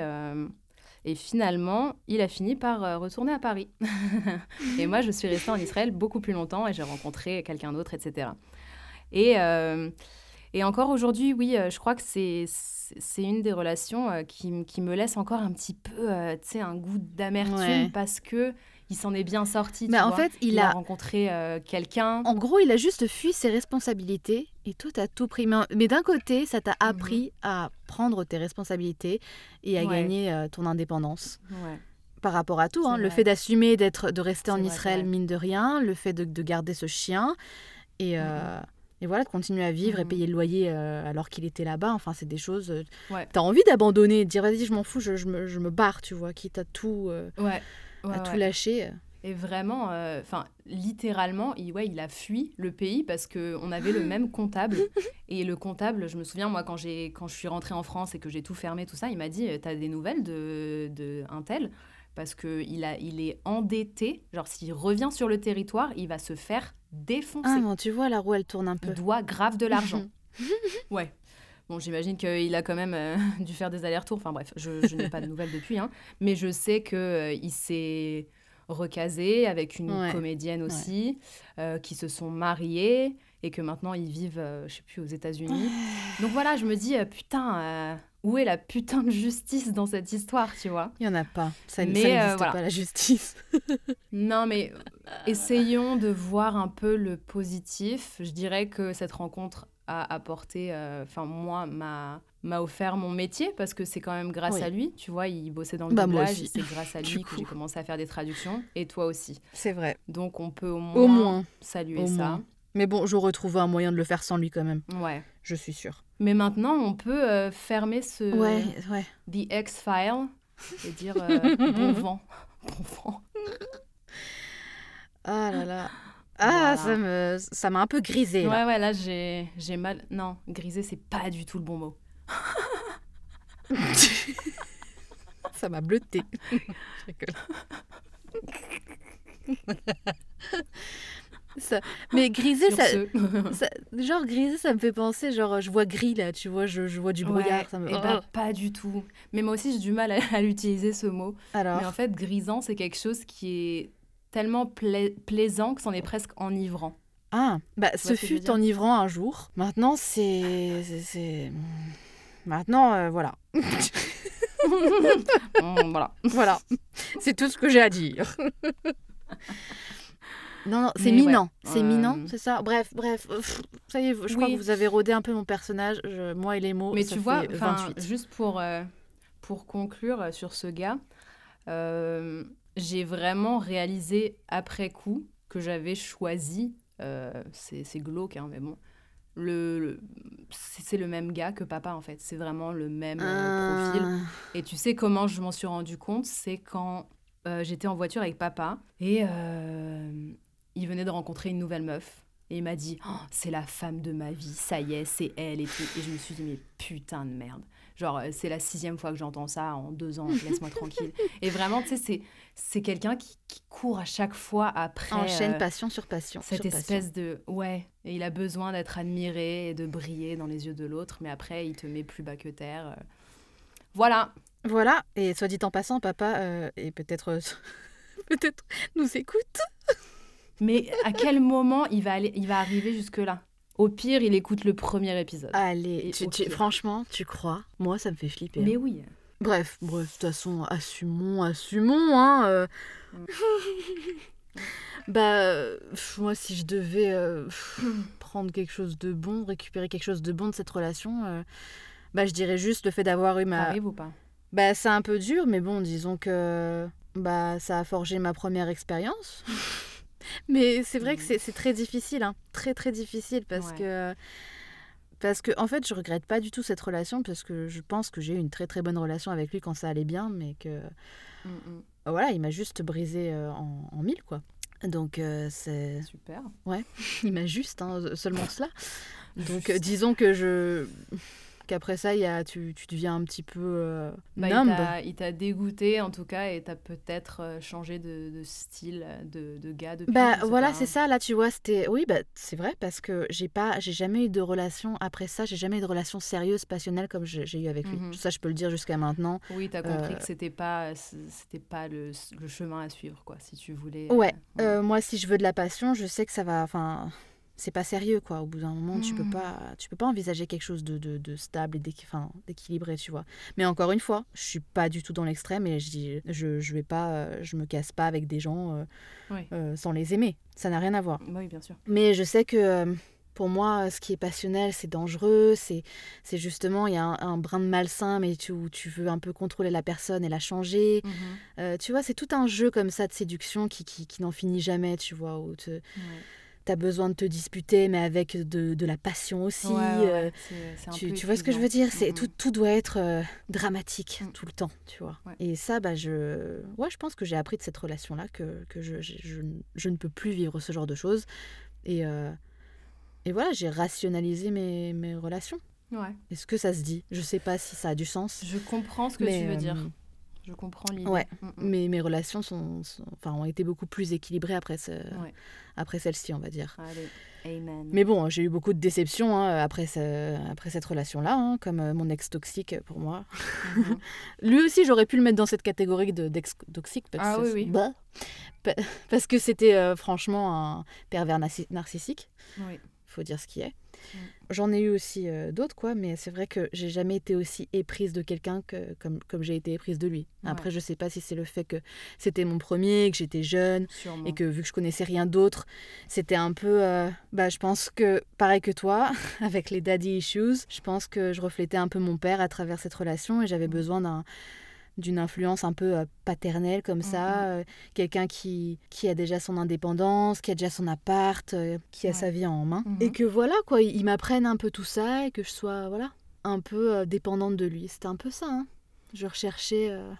et finalement, il a fini par retourner à Paris. et moi, je suis restée en Israël beaucoup plus longtemps et j'ai rencontré quelqu'un d'autre, etc. Et, euh, et encore aujourd'hui, oui, euh, je crois que c'est c'est une des relations euh, qui, qui me laisse encore un petit peu, euh, tu sais, un goût d'amertume Ouais. parce que il s'en est bien sorti. Mais tu en vois. fait, il il a- a rencontré euh, quelqu'un. En gros, il a juste fui ses responsabilités et toi, t'as tout pris. Mais, d'un côté, ça t'a appris à prendre tes responsabilités et à Mhm. Ouais. gagner euh, ton indépendance. Ouais. Par rapport à tout, hein, le fait d'assumer, d'être, de rester en vrai, Israël, mine de rien, le fait de, de garder ce chien et, euh, et voilà, de continuer à vivre et Mhm. payer le loyer euh, alors qu'il était là-bas. Enfin, c'est des choses. euh, Ouais. T'as envie d'abandonner, de dire vas-y, je m'en fous, je, je me, je me barre, tu vois, quitte à tout, euh, Ouais. ouais, à tout lâcher. Et vraiment, enfin, littéralement, il, ouais, il a fui le pays parce que on avait le même comptable. Et le comptable, je me souviens, moi, quand, quand je suis rentrée en France et que j'ai tout fermé, tout ça, il m'a dit euh, T'as des nouvelles de, de un tel Parce qu'il il est endetté. Genre, s'il revient sur le territoire, il va se faire défoncer. Ah, bon, tu vois, la roue, elle tourne un peu. il doit grave de l'argent. ouais. Bon, j'imagine qu'il a quand même euh, dû faire des allers-retours. Enfin bref, je, je n'ai pas de nouvelles depuis. hein. Mais je sais qu'il s'est recasé avec une Ouais. comédienne aussi, euh, qui se sont mariés et que maintenant ils vivent, euh, je sais plus, aux États-Unis. Donc voilà, je me dis, euh, putain, euh, où est la putain de justice dans cette histoire, tu vois Il n'y en a pas. Ça, Mais, ça euh, n'existe voilà. pas, la justice. Non, mais essayons de voir un peu le positif. Je dirais que cette rencontre a apporté, euh, enfin moi, m'a m'a offert mon métier parce que c'est quand même grâce Oui. à lui. Tu vois, il bossait dans le Bah, doublage, c'est grâce à lui que j'ai commencé à faire des traductions et toi aussi. C'est vrai. Donc on peut au moins, Au moins. saluer Au ça. moins. Mais bon, j'aurais trouvé un moyen de le faire sans lui quand même, Ouais. je suis sûre. Mais maintenant, on peut euh, fermer ce Ouais, ouais. The X-File et dire euh, bon vent. Bon vent. Ah là là. Ah, Voilà. ça me, ça m'a un peu grisé. Ouais, ouais, là j'ai j'ai mal. Non, griser, c'est pas du tout le bon mot. Ça m'a bleuté. Je. Ça- Mais griser, ça, genre griser, ça me fait penser, genre je vois gris là, tu vois, je, je vois du brouillard. Ouais, ça me... eh ben, pas du tout. Mais moi aussi, j'ai du mal à, à l'utiliser, ce mot. Alors, Mais en fait, grisant, c'est quelque chose qui est tellement pla- plaisant que c'en est presque enivrant. ah, bah ce fut enivrant un jour. Maintenant, c'est, c'est, maintenant, euh, voilà, voilà. voilà, c'est tout ce que j'ai à dire. Non, non, c'est ouais, minant, c'est minant, c'est ça? Bref, bref, pff, ça y est, je crois que vous avez rodé un peu mon personnage, je- moi et les mots. Mais ça tu vois, fait enfin, 28. juste pour, euh, pour conclure euh, sur ce gars, euh, j'ai vraiment réalisé après coup que j'avais choisi, euh, c'est glauque, hein, mais bon, le, le- c'est le même gars que papa en fait. C'est vraiment le même euh, profil. Ah. Et tu sais comment je m'en suis rendu compte C'est quand euh, j'étais en voiture avec papa et il venait de rencontrer une nouvelle meuf. Et il m'a dit Oh, C'est la femme de ma vie, ça y est, c'est elle et tout. Et je me suis dit Mais putain de merde. Genre, euh, c'est la sixième fois que j'entends ça en deux ans, laisse-moi tranquille. Et vraiment, tu sais, c'est, c'est quelqu'un qui, qui court à chaque fois après. Enchaîne euh, passion sur passion. cette sur passion. espèce de ouais et il a besoin d'être admiré et de briller dans les yeux de l'autre mais après il te met plus bas que terre euh. voilà Voilà, et soit dit en passant, papa, euh, et peut-être peut-être nous écoute. Mais à quel moment il va aller il va arriver jusque là Au pire, il écoute le premier épisode. Allez, tu- tu- franchement, tu crois? Moi, ça me fait flipper. Mais hein. oui. Bref, bref, de toute façon, assumons, assumons, hein. euh. bah, pff, moi, si je devais euh, pff, prendre quelque chose de bon, récupérer quelque chose de bon de cette relation, euh, bah, je dirais juste le fait d'avoir eu ma... T'arrives ou pas? Bah, c'est un peu dur, mais bon, disons que bah, ça a forgé ma première expérience. mais c'est vrai que c'est c'est très difficile, hein. très très difficile, parce Ouais. que parce que en fait, je regrette pas du tout cette relation, parce que je pense que j'ai eu une très très bonne relation avec lui quand ça allait bien, mais que Mm, mm. voilà, il m'a juste brisé euh, en, en mille, quoi. Donc euh, c'est Super. il m'a juste hein, seulement cela. Donc euh, disons que je qu'après ça, y a, tu, tu deviens un petit peu euh, Bah, il numb. t'a- il t'a dégoûté en tout cas et t'as peut-être euh, changé de, de style de, de gars depuis. Bah voilà, c'est ça. Là, tu vois, c'était. Oui, bah c'est vrai parce que j'ai pas, j'ai jamais eu de relation après ça. J'ai jamais eu de relation sérieuse, passionnelle comme j'ai eu avec lui. Mhm. Ça, je peux le dire jusqu'à maintenant. Oui, t'as compris Euh, que c'était pas, c'était pas le, le chemin à suivre quoi. Si tu voulais. Ouais. euh, Euh, moi, si je veux de la passion, je sais que ça va. Enfin, c'est pas sérieux, quoi. Au bout d'un moment, tu peux Mhm. pas, tu peux pas envisager quelque chose de, de, de stable et d'équilibré, tu vois. Mais encore une fois, je suis pas du tout dans l'extrême et je je, je vais pas, euh, je me casse pas avec des gens euh, Oui. euh, sans les aimer. Ça n'a rien à voir. Oui, bien sûr. Mais je sais que euh, pour moi, ce qui est passionnel, c'est dangereux. C'est, justement, il y a un, un brin de malsain, mais tu, où tu veux un peu contrôler la personne et la changer. Euh, tu vois, c'est tout un jeu comme ça de séduction qui, qui, qui n'en finit jamais, tu vois, où te- Ouais. T'as besoin de te disputer, mais avec de, de la passion aussi. Ouais, euh, ouais. Tu, tu vois ce que je veux dire? C'est Mhm. tout, tout doit être euh, dramatique Mm. tout le temps, tu vois? Ouais. Et ça, bah, je, ouais, je pense que j'ai appris de cette relation-là que, que je, je, je, je ne peux plus vivre ce genre de choses. Et, euh, et voilà, j'ai rationalisé mes, mes relations. Ouais. Est-ce que ça se dit? Je sais pas si ça a du sens. Je comprends ce que mais, tu veux dire. Je comprends l'idée. ouais. Mm, mm. mais mes relations sont, sont- enfin, ont été beaucoup plus équilibrées après, ce, Ouais. après celle-ci, on va dire. Allez, amen. Mais bon, j'ai eu beaucoup de déceptions hein, après, ce- après cette relation-là, hein, comme euh, mon ex toxique pour moi. Mhm. Lui aussi, j'aurais pu le mettre dans cette catégorie de- d'ex toxique. Parce Ah que- oui, oui. Bah. Pa- parce que c'était euh, franchement un pervers narci- narcissique, Oui. faut dire ce qui est. J'en ai eu aussi euh, d'autres, quoi, mais c'est vrai que j'ai jamais été aussi éprise de quelqu'un que, comme, comme j'ai été éprise de lui. Après, Ouais. je sais pas si c'est le fait que c'était mon premier, que j'étais jeune, Sûrement. et que vu que je connaissais rien d'autre, c'était un peu. euh, bah, je pense que, pareil que toi, avec les daddy issues, je pense que je reflétais un peu mon père à travers cette relation et j'avais Mm. besoin d'un d'une influence un peu euh, paternelle comme ça, Mhm. euh, quelqu'un qui, qui a déjà son indépendance, qui a déjà son appart, euh, qui a Ouais. sa vie en main. Mhm. Et que voilà, quoi, ils m'apprennent un peu tout ça et que je sois, voilà, un peu dépendante de lui. C'était un peu ça, hein. Je recherchais euh,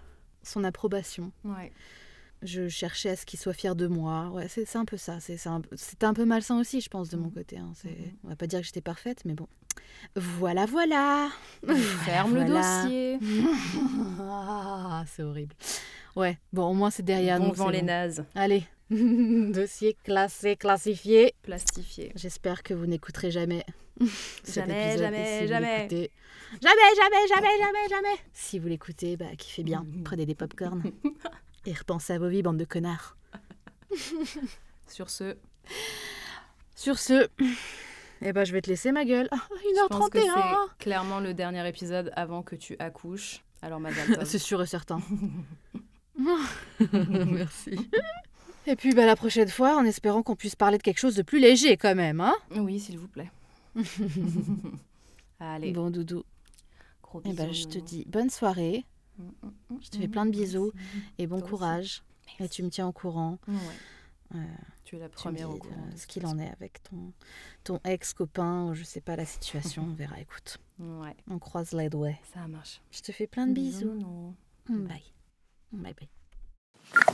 son approbation Ouais. Je cherchais à ce qu'il soit fier de moi. Ouais, c'est un peu ça. C'est un, c'était un peu malsain aussi, je pense, de mon Mhm. côté. hein. C'est- Mhm. On va pas dire que j'étais parfaite, mais bon. Voilà, voilà. Ferme le dossier. Ah, c'est horrible. Ouais, bon, au moins c'est derrière bon nous. c'est les bon. nazes. Allez, dossier classé, classifié. Plastifié. J'espère que vous n'écouterez jamais. Jamais, jamais, si jamais. Jamais, jamais, jamais, jamais, jamais. Si vous l'écoutez, bah, kiffez bien. Mhm. Prenez des popcorn et repensez à vos vies, bande de connards. Sur ce, Sur ce, eh ben, je vais te laisser ma gueule. Ah, je pense que 1h31 c'est clairement le dernier épisode avant que tu accouches. Alors, ma Dalton. C'est sûr et certain. Merci. Et puis bah, la prochaine fois, en espérant qu'on puisse parler de quelque chose de plus léger quand même. Hein Oui, s'il vous plaît. Allez, bon, Doudou. gros Eh bisous. ben, je te dis bonne soirée je te fais plein de bisous et bon courage. Et tu me tiens au courant. Ouais. Euh, Tu es la première au courant. euh, de ce qu'il en est avec ton, ton ex-copain je sais pas la situation. On verra, écoute. Ouais, On croise les doigts. ça marche. Je te fais plein de bisous. non. Bye. Bye bye.